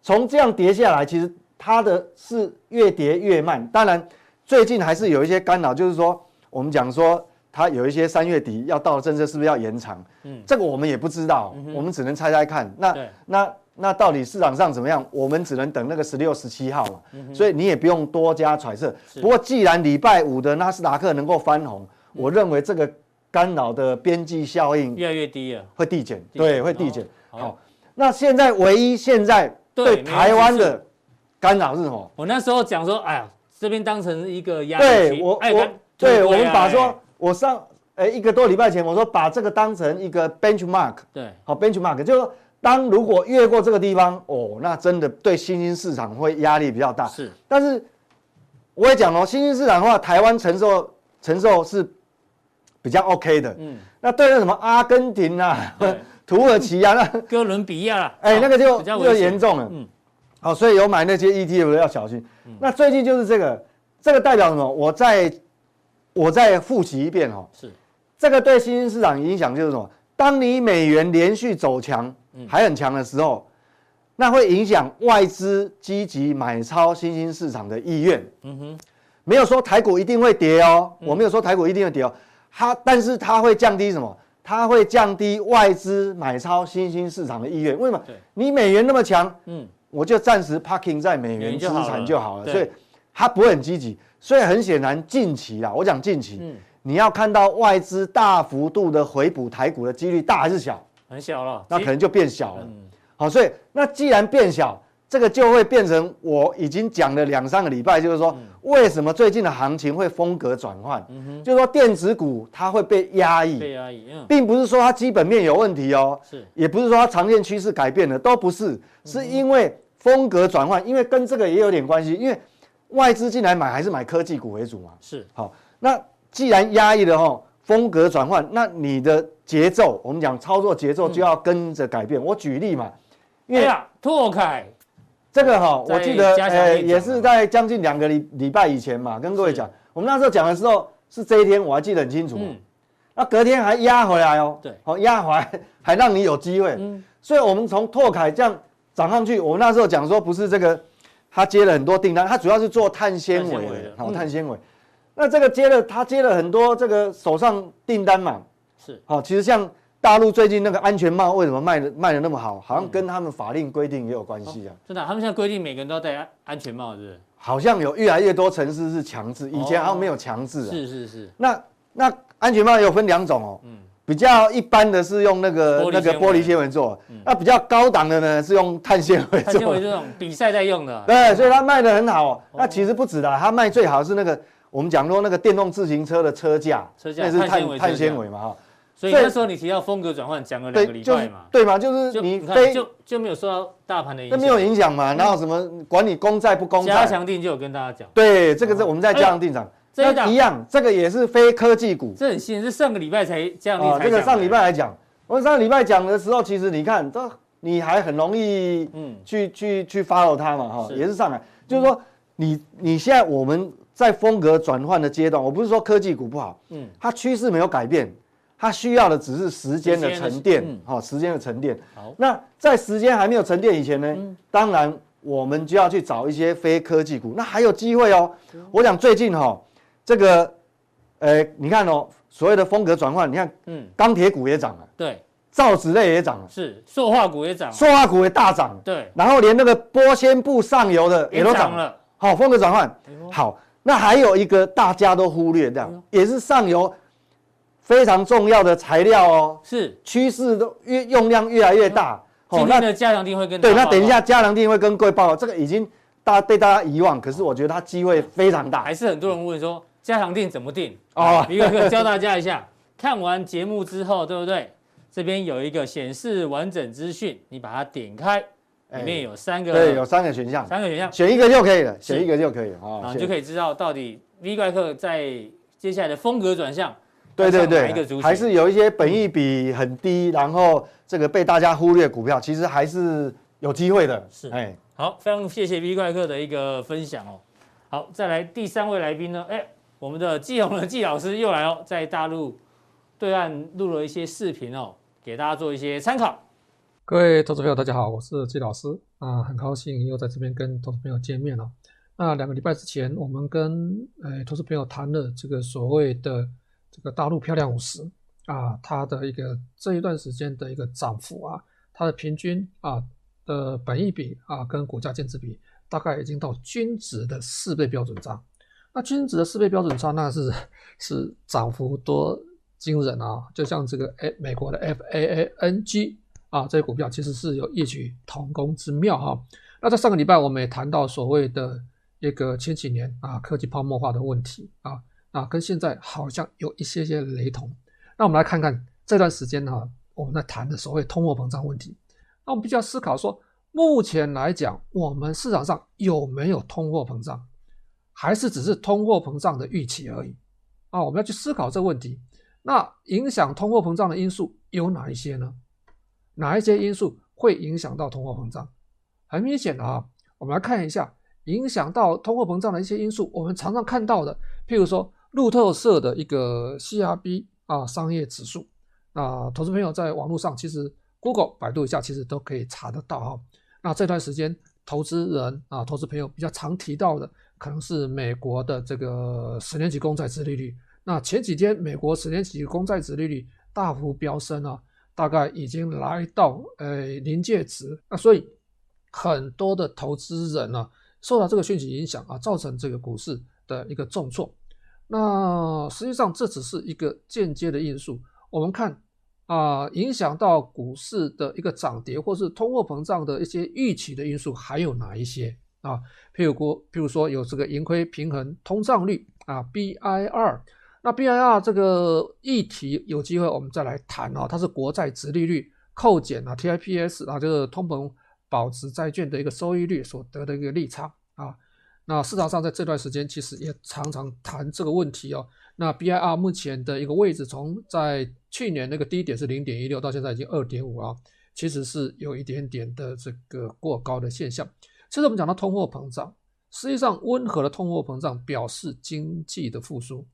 从这样跌下来，其实它的是越跌越慢。当然最近还是有一些干扰，就是说。我们讲说，它有一些三月底要到的政策是不是要延长？嗯，这个我们也不知道，嗯、我们只能猜猜看。那那那到底市场上怎么样？我们只能等那个十六、十七号嘛。嗯、所以你也不用多加揣测。不过既然礼拜五的纳斯达克能够翻红，我认为这个干扰的边际效应越来越低了，会递减。对，会递减。好，那现在唯一现在对台湾的干扰是什么？我那时候讲说，哎呀，这边当成一个压力对我我。对，我们把说，我上诶一个多礼拜前，我说把这个当成一个 benchmark，对，好 benchmark，就是当如果越过这个地方，哦，那真的对新兴市场会压力比较大。是，但是我也讲哦，新兴市场的话，台湾承受承受是比较 OK 的。嗯，那对那什么阿根廷啊、[laughs] 土耳其啊、那哥伦比亚，[laughs] 哎，那个就比较严重了。嗯，好，所以有买那些 ETF 的要小心。那最近就是这个，这个代表什么？我在。我再复习一遍哦，是。这个对新兴市场影响就是什么？当你美元连续走强，还很强的时候，那会影响外资积极买超新兴市场的意愿。嗯哼，没有说台股一定会跌哦，我没有说台股一定会跌哦，它但是它会降低什么？它会降低外资买超新兴市场的意愿。为什么？你美元那么强，嗯，我就暂时 parking 在美元资产就好了，所以它不会很积极。所以很显然，近期啊，我讲近期，嗯，你要看到外资大幅度的回补台股的几率大还是小？很小了，那可能就变小了。好，所以那既然变小，这个就会变成我已经讲了两三个礼拜，就是说为什么最近的行情会风格转换？嗯哼，就是说电子股它会被压抑，被压抑，并不是说它基本面有问题哦，是，也不是说它长线趋势改变了，都不是，是因为风格转换，因为跟这个也有点关系，因为。外资进来买还是买科技股为主嘛？是，好，那既然压抑了哈，风格转换，那你的节奏，我们讲操作节奏就要跟着改变。嗯、我举例嘛，因为拓凯这个哈，我记得呃也是在将近两个礼礼拜以前嘛，跟各位讲，我们那时候讲的时候是这一天，我还记得很清楚。嗯，那隔天还压回来哦，对，好压回来还让你有机会。嗯，所以我们从拓凯这样涨上去，我们那时候讲说不是这个。他接了很多订单，他主要是做碳纤维的，好碳纤维。那这个接了，他接了很多这个手上订单嘛，是好。其实像大陆最近那个安全帽为什么卖的卖的那么好，好像跟他们法令规定也有关系啊。真的，他们现在规定每个人都要戴安安全帽，是不是？好像有越来越多城市是强制，以前好像没有强制。是是是。那那安全帽也有分两种哦，嗯。比较一般的是用那个那个玻璃纤维做，那比较高档的呢是用碳纤维做。碳纤维这种比赛在用的。[laughs] 对，所以它卖的很好。那其实不止的，它卖最好是那个我们讲说那个电动自行车的车架，车架是碳碳纤维嘛哈。所以那时候你提到风格转换，讲了两个礼拜嘛。对嘛，就是你非就就没有受到大盘的影响。那没有影响嘛？然后什么管你公债不公债？加强定就有跟大家讲。对，这个是我们在加强定上。这一样，这个也是非科技股。这很新，是上个礼拜才这样子。啊，这个上礼拜来讲，我们上个礼拜讲的时候，其实你看，这你还很容易，嗯，去去去 follow 它嘛，哈，也是上来。就是说，你你现在我们在风格转换的阶段，我不是说科技股不好，嗯，它趋势没有改变，它需要的只是时间的沉淀，好，时间的沉淀。好，那在时间还没有沉淀以前呢，当然我们就要去找一些非科技股，那还有机会哦。我讲最近哈。这个，呃，你看哦，所谓的风格转换，你看，嗯，钢铁股也涨了，对，造纸类也涨了，是，塑化股也涨，塑化股也大涨，对，然后连那个玻纤布上游的也都涨了，好，风格转换，好，那还有一个大家都忽略掉，也是上游非常重要的材料哦，是，趋势都越用量越来越大，哦，那的加良定会跟对，那等一下加良定会跟各位报告，这个已经大被大家遗忘，可是我觉得它机会非常大，还是很多人问说。加强定怎么定？哦，一个个教大家一下。看完节目之后，对不对？这边有一个显示完整资讯，你把它点开，里面有三个，对，有三个选项，三个选项，选一个就可以了，选一个就可以了啊，你就可以知道到底 V 怪客在接下来的风格转向对对对？还是有一些本益比很低，然后这个被大家忽略股票，其实还是有机会的。是，哎，好，非常谢谢 V 怪客的一个分享哦。好，再来第三位来宾呢？哎，我们的季鸿仁季老师又来哦，在大陆对岸录了一些视频哦，给大家做一些参考。各位投资朋友，大家好，我是季老师啊，很高兴又在这边跟投资朋友见面了。那两个礼拜之前，我们跟呃投资朋友谈了这个所谓的这个大陆漂亮五十啊，它的一个这一段时间的一个涨幅啊，它的平均啊的本益比啊跟股价净值比，大概已经到均值的四倍标准差。那均值的四倍标准差，那是是涨幅多惊人啊！就像这个诶美国的 FAANG。啊，这些股票其实是有异曲同工之妙哈、那在上个礼拜，我们也谈到所谓的一个千禧年啊，科技泡沫化的问题啊，啊，跟现在好像有一些些雷同。那我们来看看这段时间哈、我们在谈的所谓通货膨胀问题。那我们必须要思考说，目前来讲，我们市场上有没有通货膨胀，还是只是通货膨胀的预期而已？啊，我们要去思考这个问题。那影响通货膨胀的因素有哪一些呢？哪一些因素会影响到通货膨胀？很明显的啊，我们来看一下影响到通货膨胀的一些因素。我们常常看到的，譬如说路透社的一个 CRB 啊商业指数，那投资朋友在网络上其实 Google 百度一下，其实都可以查得到哈。那这段时间投资人啊，投资朋友比较常提到的，可能是美国的这个十年期公债殖利率。那前几天美国十年期公债殖利率大幅飙升啊。大概已经来到呃临界值，那所以很多的投资人呢、啊、受到这个讯息影响啊，造成这个股市的一个重挫。那实际上这只是一个间接的因素。我们看啊，影响到股市的一个涨跌，或是通货膨胀的一些预期的因素还有哪一些啊？譬如说，譬如说有这个盈亏平衡通胀率啊，BIR。那 BIR 这个议题有机会我们再来谈啊，它是国债殖利率扣减啊 TIPS 啊，就是通膨保值债券的一个收益率所得的一个利差啊。那市场上在这段时间其实也常常谈这个问题哦。那 BIR 目前的一个位置从在去年那个低点是零点一六，到现在已经二点五啊，其实是有一点点的这个过高的现象。其实我们讲到通货膨胀，实际上温和的通货膨胀表示经济的复苏。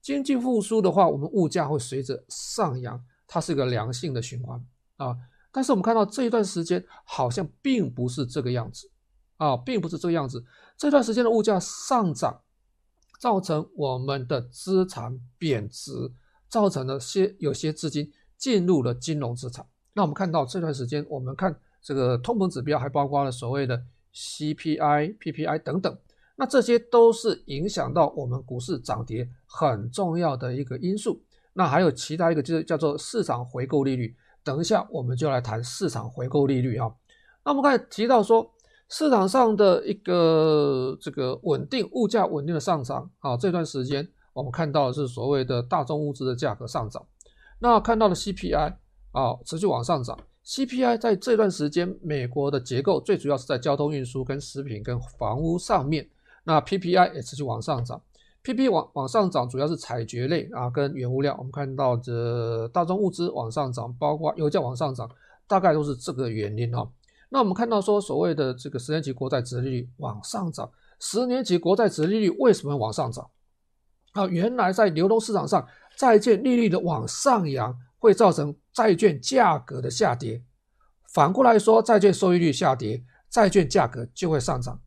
经济复苏的话，我们物价会随着上扬，它是一个良性的循环啊。但是我们看到这一段时间好像并不是这个样子啊，并不是这个样子。这段时间的物价上涨，造成我们的资产贬值，造成了些有些资金进入了金融资产。那我们看到这段时间，我们看这个通膨指标，还包括了所谓的 CPI、PPI 等等。那这些都是影响到我们股市涨跌很重要的一个因素。那还有其他一个就是叫做市场回购利率。等一下我们就来谈市场回购利率啊。那我们刚才提到说市场上的一个这个稳定物价稳定的上涨啊，这段时间我们看到的是所谓的大宗物资的价格上涨。那看到了 CPI 啊持续往上涨。CPI 在这段时间美国的结构最主要是在交通运输跟食品跟房屋上面。那 PPI 也持续往上涨，PPI 往往上涨主要是采掘类啊跟原物料，我们看到这大宗物资往上涨，包括油价往上涨，大概都是这个原因哈。那我们看到说所谓的这个十年期国债殖利率往上涨，十年期国债殖利率为什么往上涨？啊，原来在流动市场上，债券利率的往上扬会造成债券价格的下跌，反过来说，债券收益率下跌，债券价格就会上涨。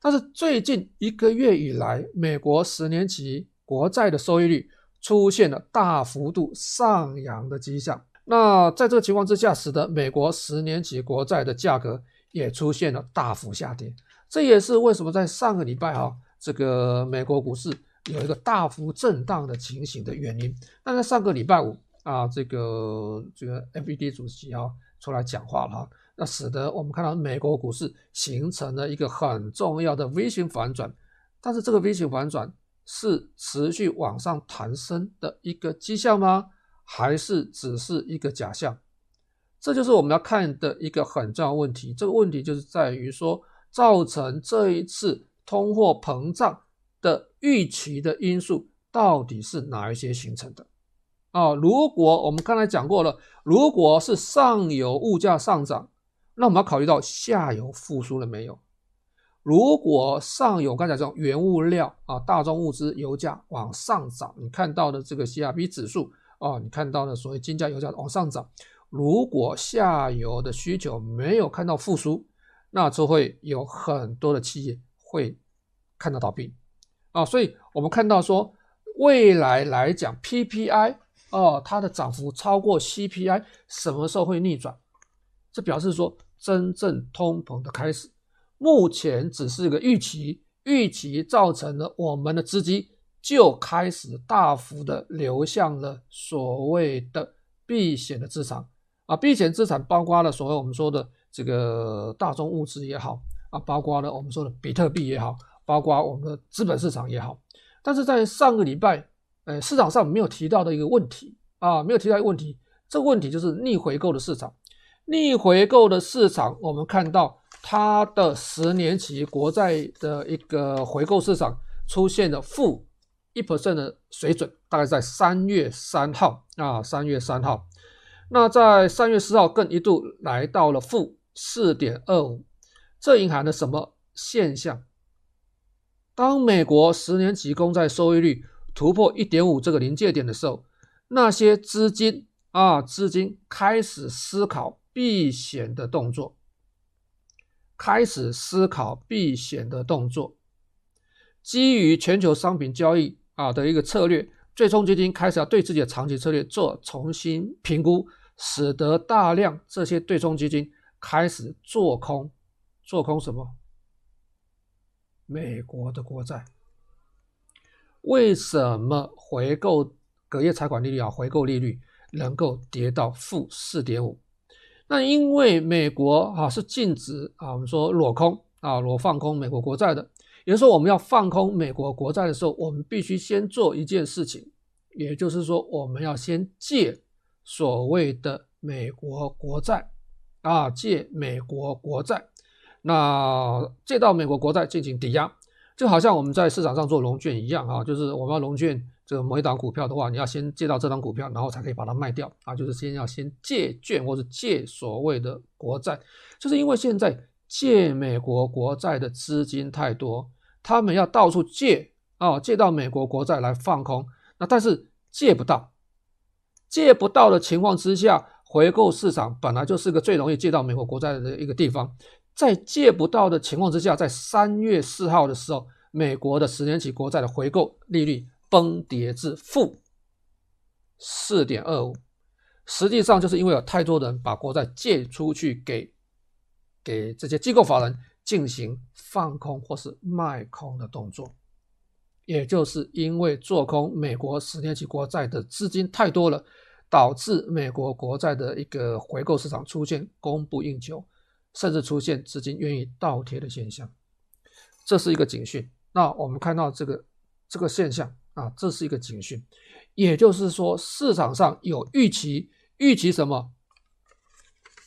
但是最近一个月以来，美国十年期国债的收益率出现了大幅度上扬的迹象。那在这个情况之下，使得美国十年期国债的价格也出现了大幅下跌。这也是为什么在上个礼拜哈，这个美国股市有一个大幅震荡的情形的原因。那在上个礼拜五啊，这个这个 FED 主席啊出来讲话了哈。那使得我们看到美国股市形成了一个很重要的 V 型反转，但是这个 V 型反转是持续往上弹升的一个迹象吗？还是只是一个假象？这就是我们要看的一个很重要问题。这个问题就是在于说，造成这一次通货膨胀的预期的因素到底是哪一些形成的？啊，如果我们刚才讲过了，如果是上游物价上涨，那我们要考虑到下游复苏了没有？如果上游刚才讲原物料啊，大宗物资油价往上涨，你看到的这个 CRB 指数啊，你看到的所谓金价油价往上涨，如果下游的需求没有看到复苏，那就会有很多的企业会看到倒闭啊。所以我们看到说，未来来讲 PPI。哦，它的涨幅超过 CPI，什么时候会逆转？这表示说真正通膨的开始，目前只是一个预期，预期造成了我们的资金就开始大幅的流向了所谓的避险的资产啊，避险资产包括了所谓我们说的这个大宗物资也好啊，包括了我们说的比特币也好，包括我们的资本市场也好，但是在上个礼拜。呃，市场上没有提到的一个问题啊，没有提到一个问题，这个问题就是逆回购的市场。逆回购的市场，我们看到它的十年期国债的一个回购市场出现了负一 percent 的水准，大概在三月三号啊，三月三号。那在三月四号更一度来到了负四点二五，这隐含了什么现象？当美国十年期公债收益率突破一点五这个临界点的时候，那些资金啊，资金开始思考避险的动作，开始思考避险的动作。基于全球商品交易啊的一个策略，对冲基金开始要对自己的长期策略做重新评估，使得大量这些对冲基金开始做空，做空什么？美国的国债。为什么回购隔夜财款利率啊，回购利率能够跌到负四点五？那因为美国啊是禁止啊，我们说裸空啊，裸放空美国国债的。也就是说，我们要放空美国国债的时候，我们必须先做一件事情，也就是说，我们要先借所谓的美国国债啊，借美国国债，那借到美国国债进行抵押。就好像我们在市场上做融券一样啊，就是我们要融券这个某一档股票的话，你要先借到这档股票，然后才可以把它卖掉啊，就是先要先借券或者借所谓的国债，就是因为现在借美国国债的资金太多，他们要到处借啊，借到美国国债来放空，那但是借不到，借不到的情况之下，回购市场本来就是个最容易借到美国国债的一个地方。在借不到的情况之下，在三月四号的时候，美国的十年期国债的回购利率崩跌至负四点二五，实际上就是因为有太多人把国债借出去给给这些机构法人进行放空或是卖空的动作，也就是因为做空美国十年期国债的资金太多了，导致美国国债的一个回购市场出现供不应求。甚至出现资金愿意倒贴的现象，这是一个警讯。那我们看到这个这个现象啊，这是一个警讯，也就是说市场上有预期，预期什么？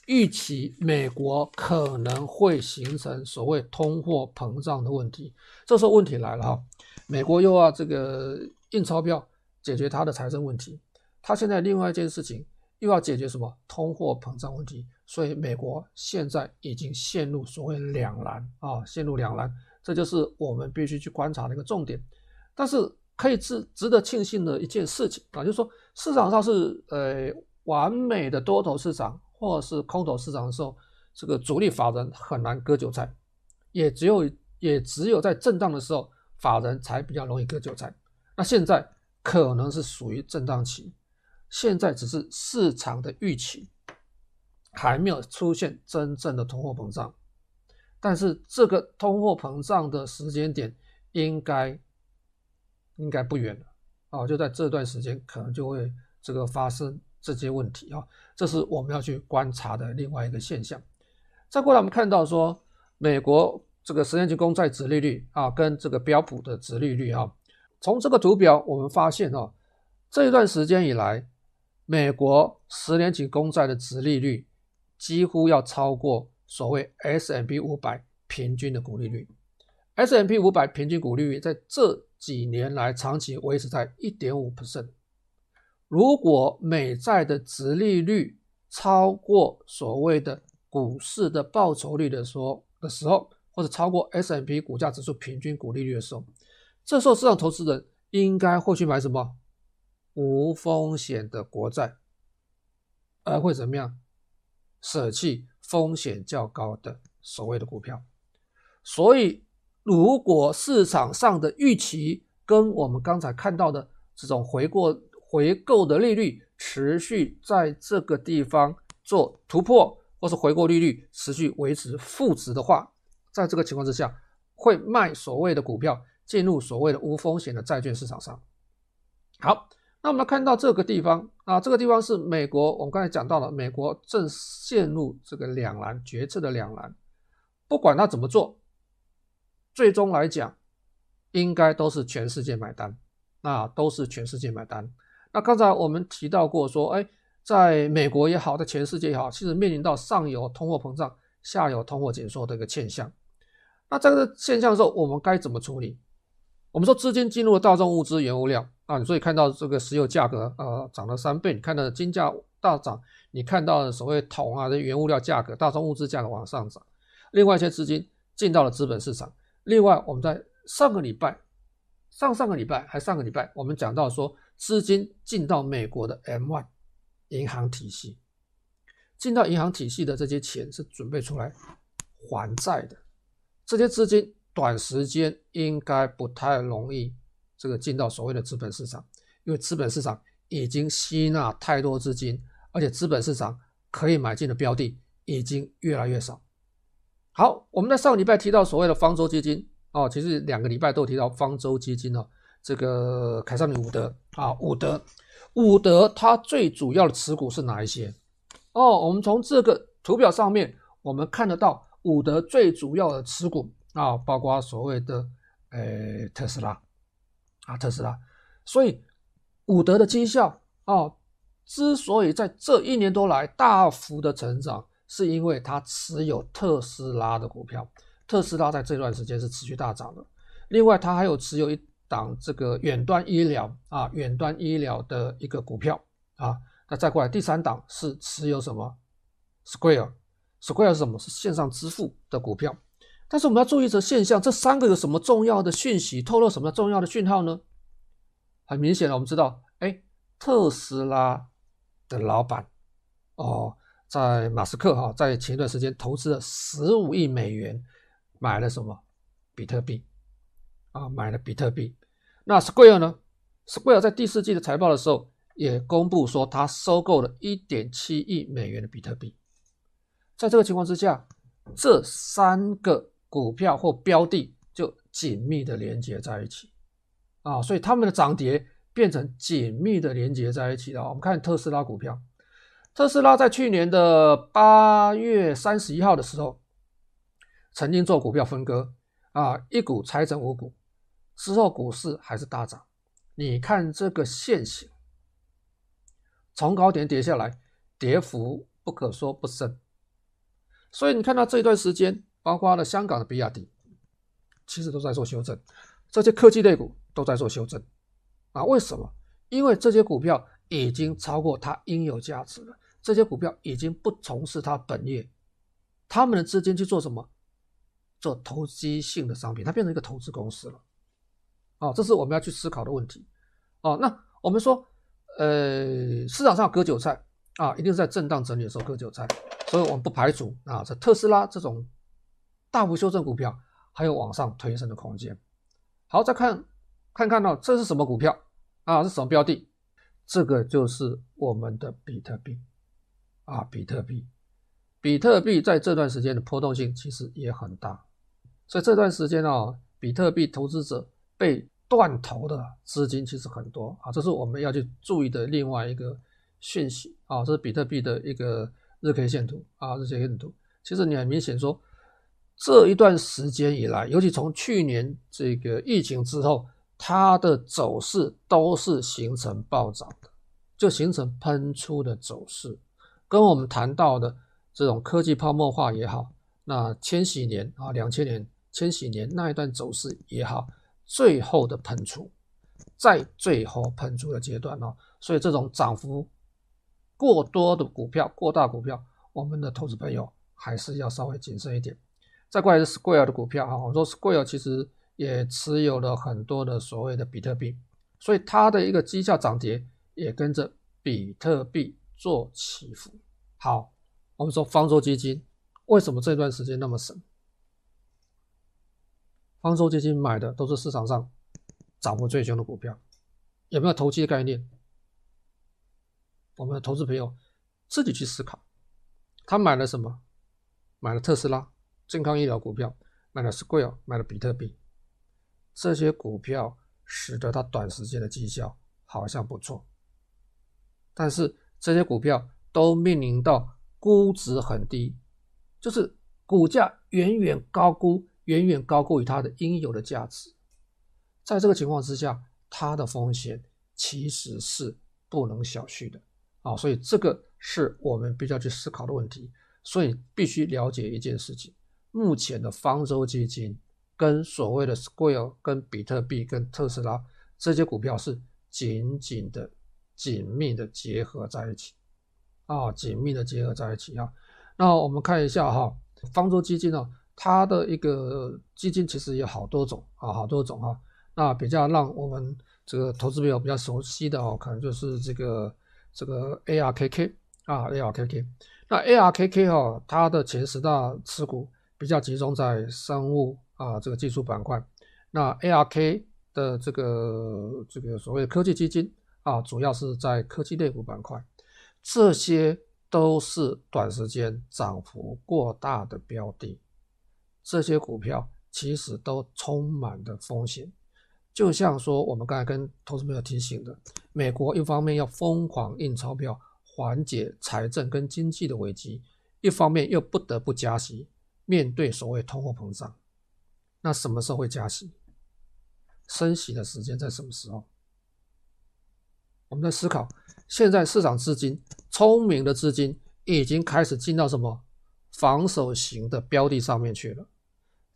预期美国可能会形成所谓通货膨胀的问题。这时候问题来了哈，美国又要这个印钞票解决它的财政问题，它现在另外一件事情。又要解决什么通货膨胀问题，所以美国现在已经陷入所谓两难啊，陷入两难，这就是我们必须去观察的一个重点。但是可以值值得庆幸的一件事情啊，就是说市场上是呃完美的多头市场或是空头市场的时候，这个主力法人很难割韭菜，也只有也只有在震荡的时候，法人才比较容易割韭菜。那现在可能是属于震荡期。现在只是市场的预期，还没有出现真正的通货膨胀，但是这个通货膨胀的时间点应该应该不远了啊，就在这段时间可能就会这个发生这些问题啊，这是我们要去观察的另外一个现象。再过来，我们看到说，美国这个十年期公债殖利率啊，跟这个标普的殖利率啊，从这个图表我们发现啊，这一段时间以来。美国十年期公债的殖利率几乎要超过所谓 S M P 五百平均的股利率。S M P 五百平均股利率在这几年来长期维持在一点五 percent。如果美债的殖利率超过所谓的股市的报酬率的时候的时候，或者超过 S M P 股价指数平均股利率的时候，这时候市场投资人应该会去买什么？无风险的国债，而会怎么样？舍弃风险较高的所谓的股票。所以，如果市场上的预期跟我们刚才看到的这种回过回购的利率持续在这个地方做突破，或是回购利率持续维持负值的话，在这个情况之下，会卖所谓的股票，进入所谓的无风险的债券市场上。好，那我们看到这个地方啊，这个地方是美国，我们刚才讲到了，美国正陷入这个两难决策的两难，不管他怎么做，最终来讲，应该都是全世界买单，啊，都是全世界买单。那刚才我们提到过说，哎，在美国也好，在全世界也好，其实面临到上游通货膨胀，下游通货紧缩的一个现象。那这个现象的时候，我们该怎么处理？我们说资金进入了大众物资、原物料啊，所以看到这个石油价格呃涨了三倍，你看到金价大涨，你看到所谓铜啊的原物料价格、大众物资价格往上涨。另外一些资金进到了资本市场。另外我们在上个礼拜、上上个礼拜还上个礼拜，我们讲到说资金进到美国的 M1 银行体系，进到银行体系的这些钱是准备出来还债的。这些资金短时间应该不太容易这个进到所谓的资本市场，因为资本市场已经吸纳太多资金，而且资本市场可以买进的标的已经越来越少。好，我们在上个礼拜提到所谓的方舟基金哦，其实两个礼拜都提到方舟基金哦，这个凯撒林伍德啊，伍德，伍德它最主要的持股是哪一些？哦，我们从这个图表上面我们看得到。伍德最主要的持股啊，包括所谓的呃特斯拉啊，特斯拉。所以伍德的绩效啊，之所以在这一年多来大幅的成长，是因为他持有特斯拉的股票。特斯拉在这段时间是持续大涨的。另外，他还有持有一档这个远端医疗啊，远端医疗的一个股票啊。那再过来第三档是持有什么？Square。Square 是什么？是线上支付的股票。但是我们要注意这现象，这三个有什么重要的讯息？透露什么重要的讯号呢？很明显的，我们知道，哎，特斯拉的老板哦，在马斯克哈，在前段时间投资了十五亿美元买了什么？比特币啊，买了比特币。那 Square 呢？Square 在第四季的财报的时候也公布说，他收购了一点七亿美元的比特币。在这个情况之下，这三个股票或标的就紧密的连接在一起啊，所以它们的涨跌变成紧密的连接在一起了。我们看特斯拉股票，特斯拉在去年的八月三十一号的时候，曾经做股票分割啊，一股拆成五股，之后股市还是大涨。你看这个线型，从高点跌下来，跌幅不可说不深。所以你看到这段时间，包括了香港的比亚迪，其实都在做修正，这些科技类股都在做修正，啊，为什么？因为这些股票已经超过它应有价值了，这些股票已经不从事它本业，他们的资金去做什么？做投机性的商品，它变成一个投资公司了，哦，这是我们要去思考的问题，哦，那我们说，呃，市场上割韭菜啊，一定是在震荡整理的时候割韭菜。所以我们不排除啊，这特斯拉这种大幅修正股票还有往上推升的空间。好，再看看看到这是什么股票啊？是什么标的？这个就是我们的比特币啊，比特币。比特币在这段时间的波动性其实也很大，所以这段时间啊，比特币投资者被断头的资金其实很多啊，这是我们要去注意的另外一个讯息啊，这是比特币的一个。日 K 线图啊，日 K 线图，其实你很明显说，这一段时间以来，尤其从去年这个疫情之后，它的走势都是形成暴涨的，就形成喷出的走势。跟我们谈到的这种科技泡沫化也好，那千禧年啊，两千年千禧年那一段走势也好，最后的喷出，在最后喷出的阶段哦，所以这种涨幅过多的股票、过大股票，我们的投资朋友还是要稍微谨慎一点。再过来是 Square 的股票哈，我说 Square 其实也持有了很多的所谓的比特币，所以它的一个绩效涨跌也跟着比特币做起伏。好，我们说方舟基金为什么这段时间那么神？方舟基金买的都是市场上涨幅最凶的股票，有没有投机的概念？我们的投资朋友自己去思考，他买了什么？买了特斯拉。健康医疗股票买了 Square，买了比特币，这些股票使得它短时间的绩效好像不错，但是这些股票都面临到估值很低，就是股价远远高估，远远高过于它的应有的价值。在这个情况之下，它的风险其实是不能小觑的啊！所以这个是我们必须要去思考的问题，所以必须了解一件事情。目前的方舟基金跟所谓的 Square、跟比特币、跟特斯拉这些股票是紧紧的、紧密的结合在一起啊，紧密的结合在一起啊。那我们看一下哈，方舟基金呢，它的一个基金其实有好多种啊，好多种啊。那比较让我们这个投资朋友比较熟悉的哦，可能就是这个这个 ARKK 啊，ARKK。那 ARKK 哈，它的前十大持股。比较集中在生物啊这个技术板块，那 ARK 的这个这个所谓科技基金啊，主要是在科技类股板块，这些都是短时间涨幅过大的标的，这些股票其实都充满着风险，就像说我们刚才跟投资朋友提醒的，美国一方面要疯狂印钞票缓解财政跟经济的危机，一方面又不得不加息。面对所谓通货膨胀，那什么时候会加息？升息的时间在什么时候？我们在思考，现在市场资金，聪明的资金已经开始进到什么防守型的标的上面去了。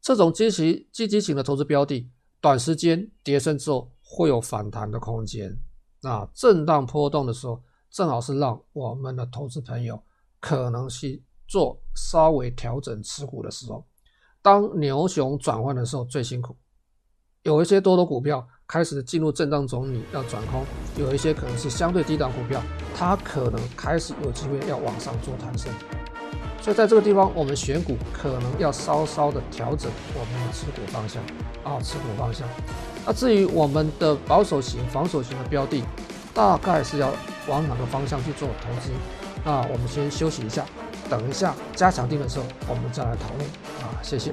这种积极积极型的投资标的，短时间跌升之后会有反弹的空间。那震荡波动的时候，正好是让我们的投资朋友可能是。做稍微调整持股的时候，当牛熊转换的时候最辛苦。有一些多头股票开始进入震荡中你要转空；有一些可能是相对低档股票，它可能开始有机会要往上做弹升。所以在这个地方，我们选股可能要稍稍的调整我们的持股方向啊，持股方向。那至于我们的保守型、防守型的标的，大概是要往哪个方向去做投资？那我们先休息一下。等一下，加强定的时候，我们再来讨论啊，谢谢。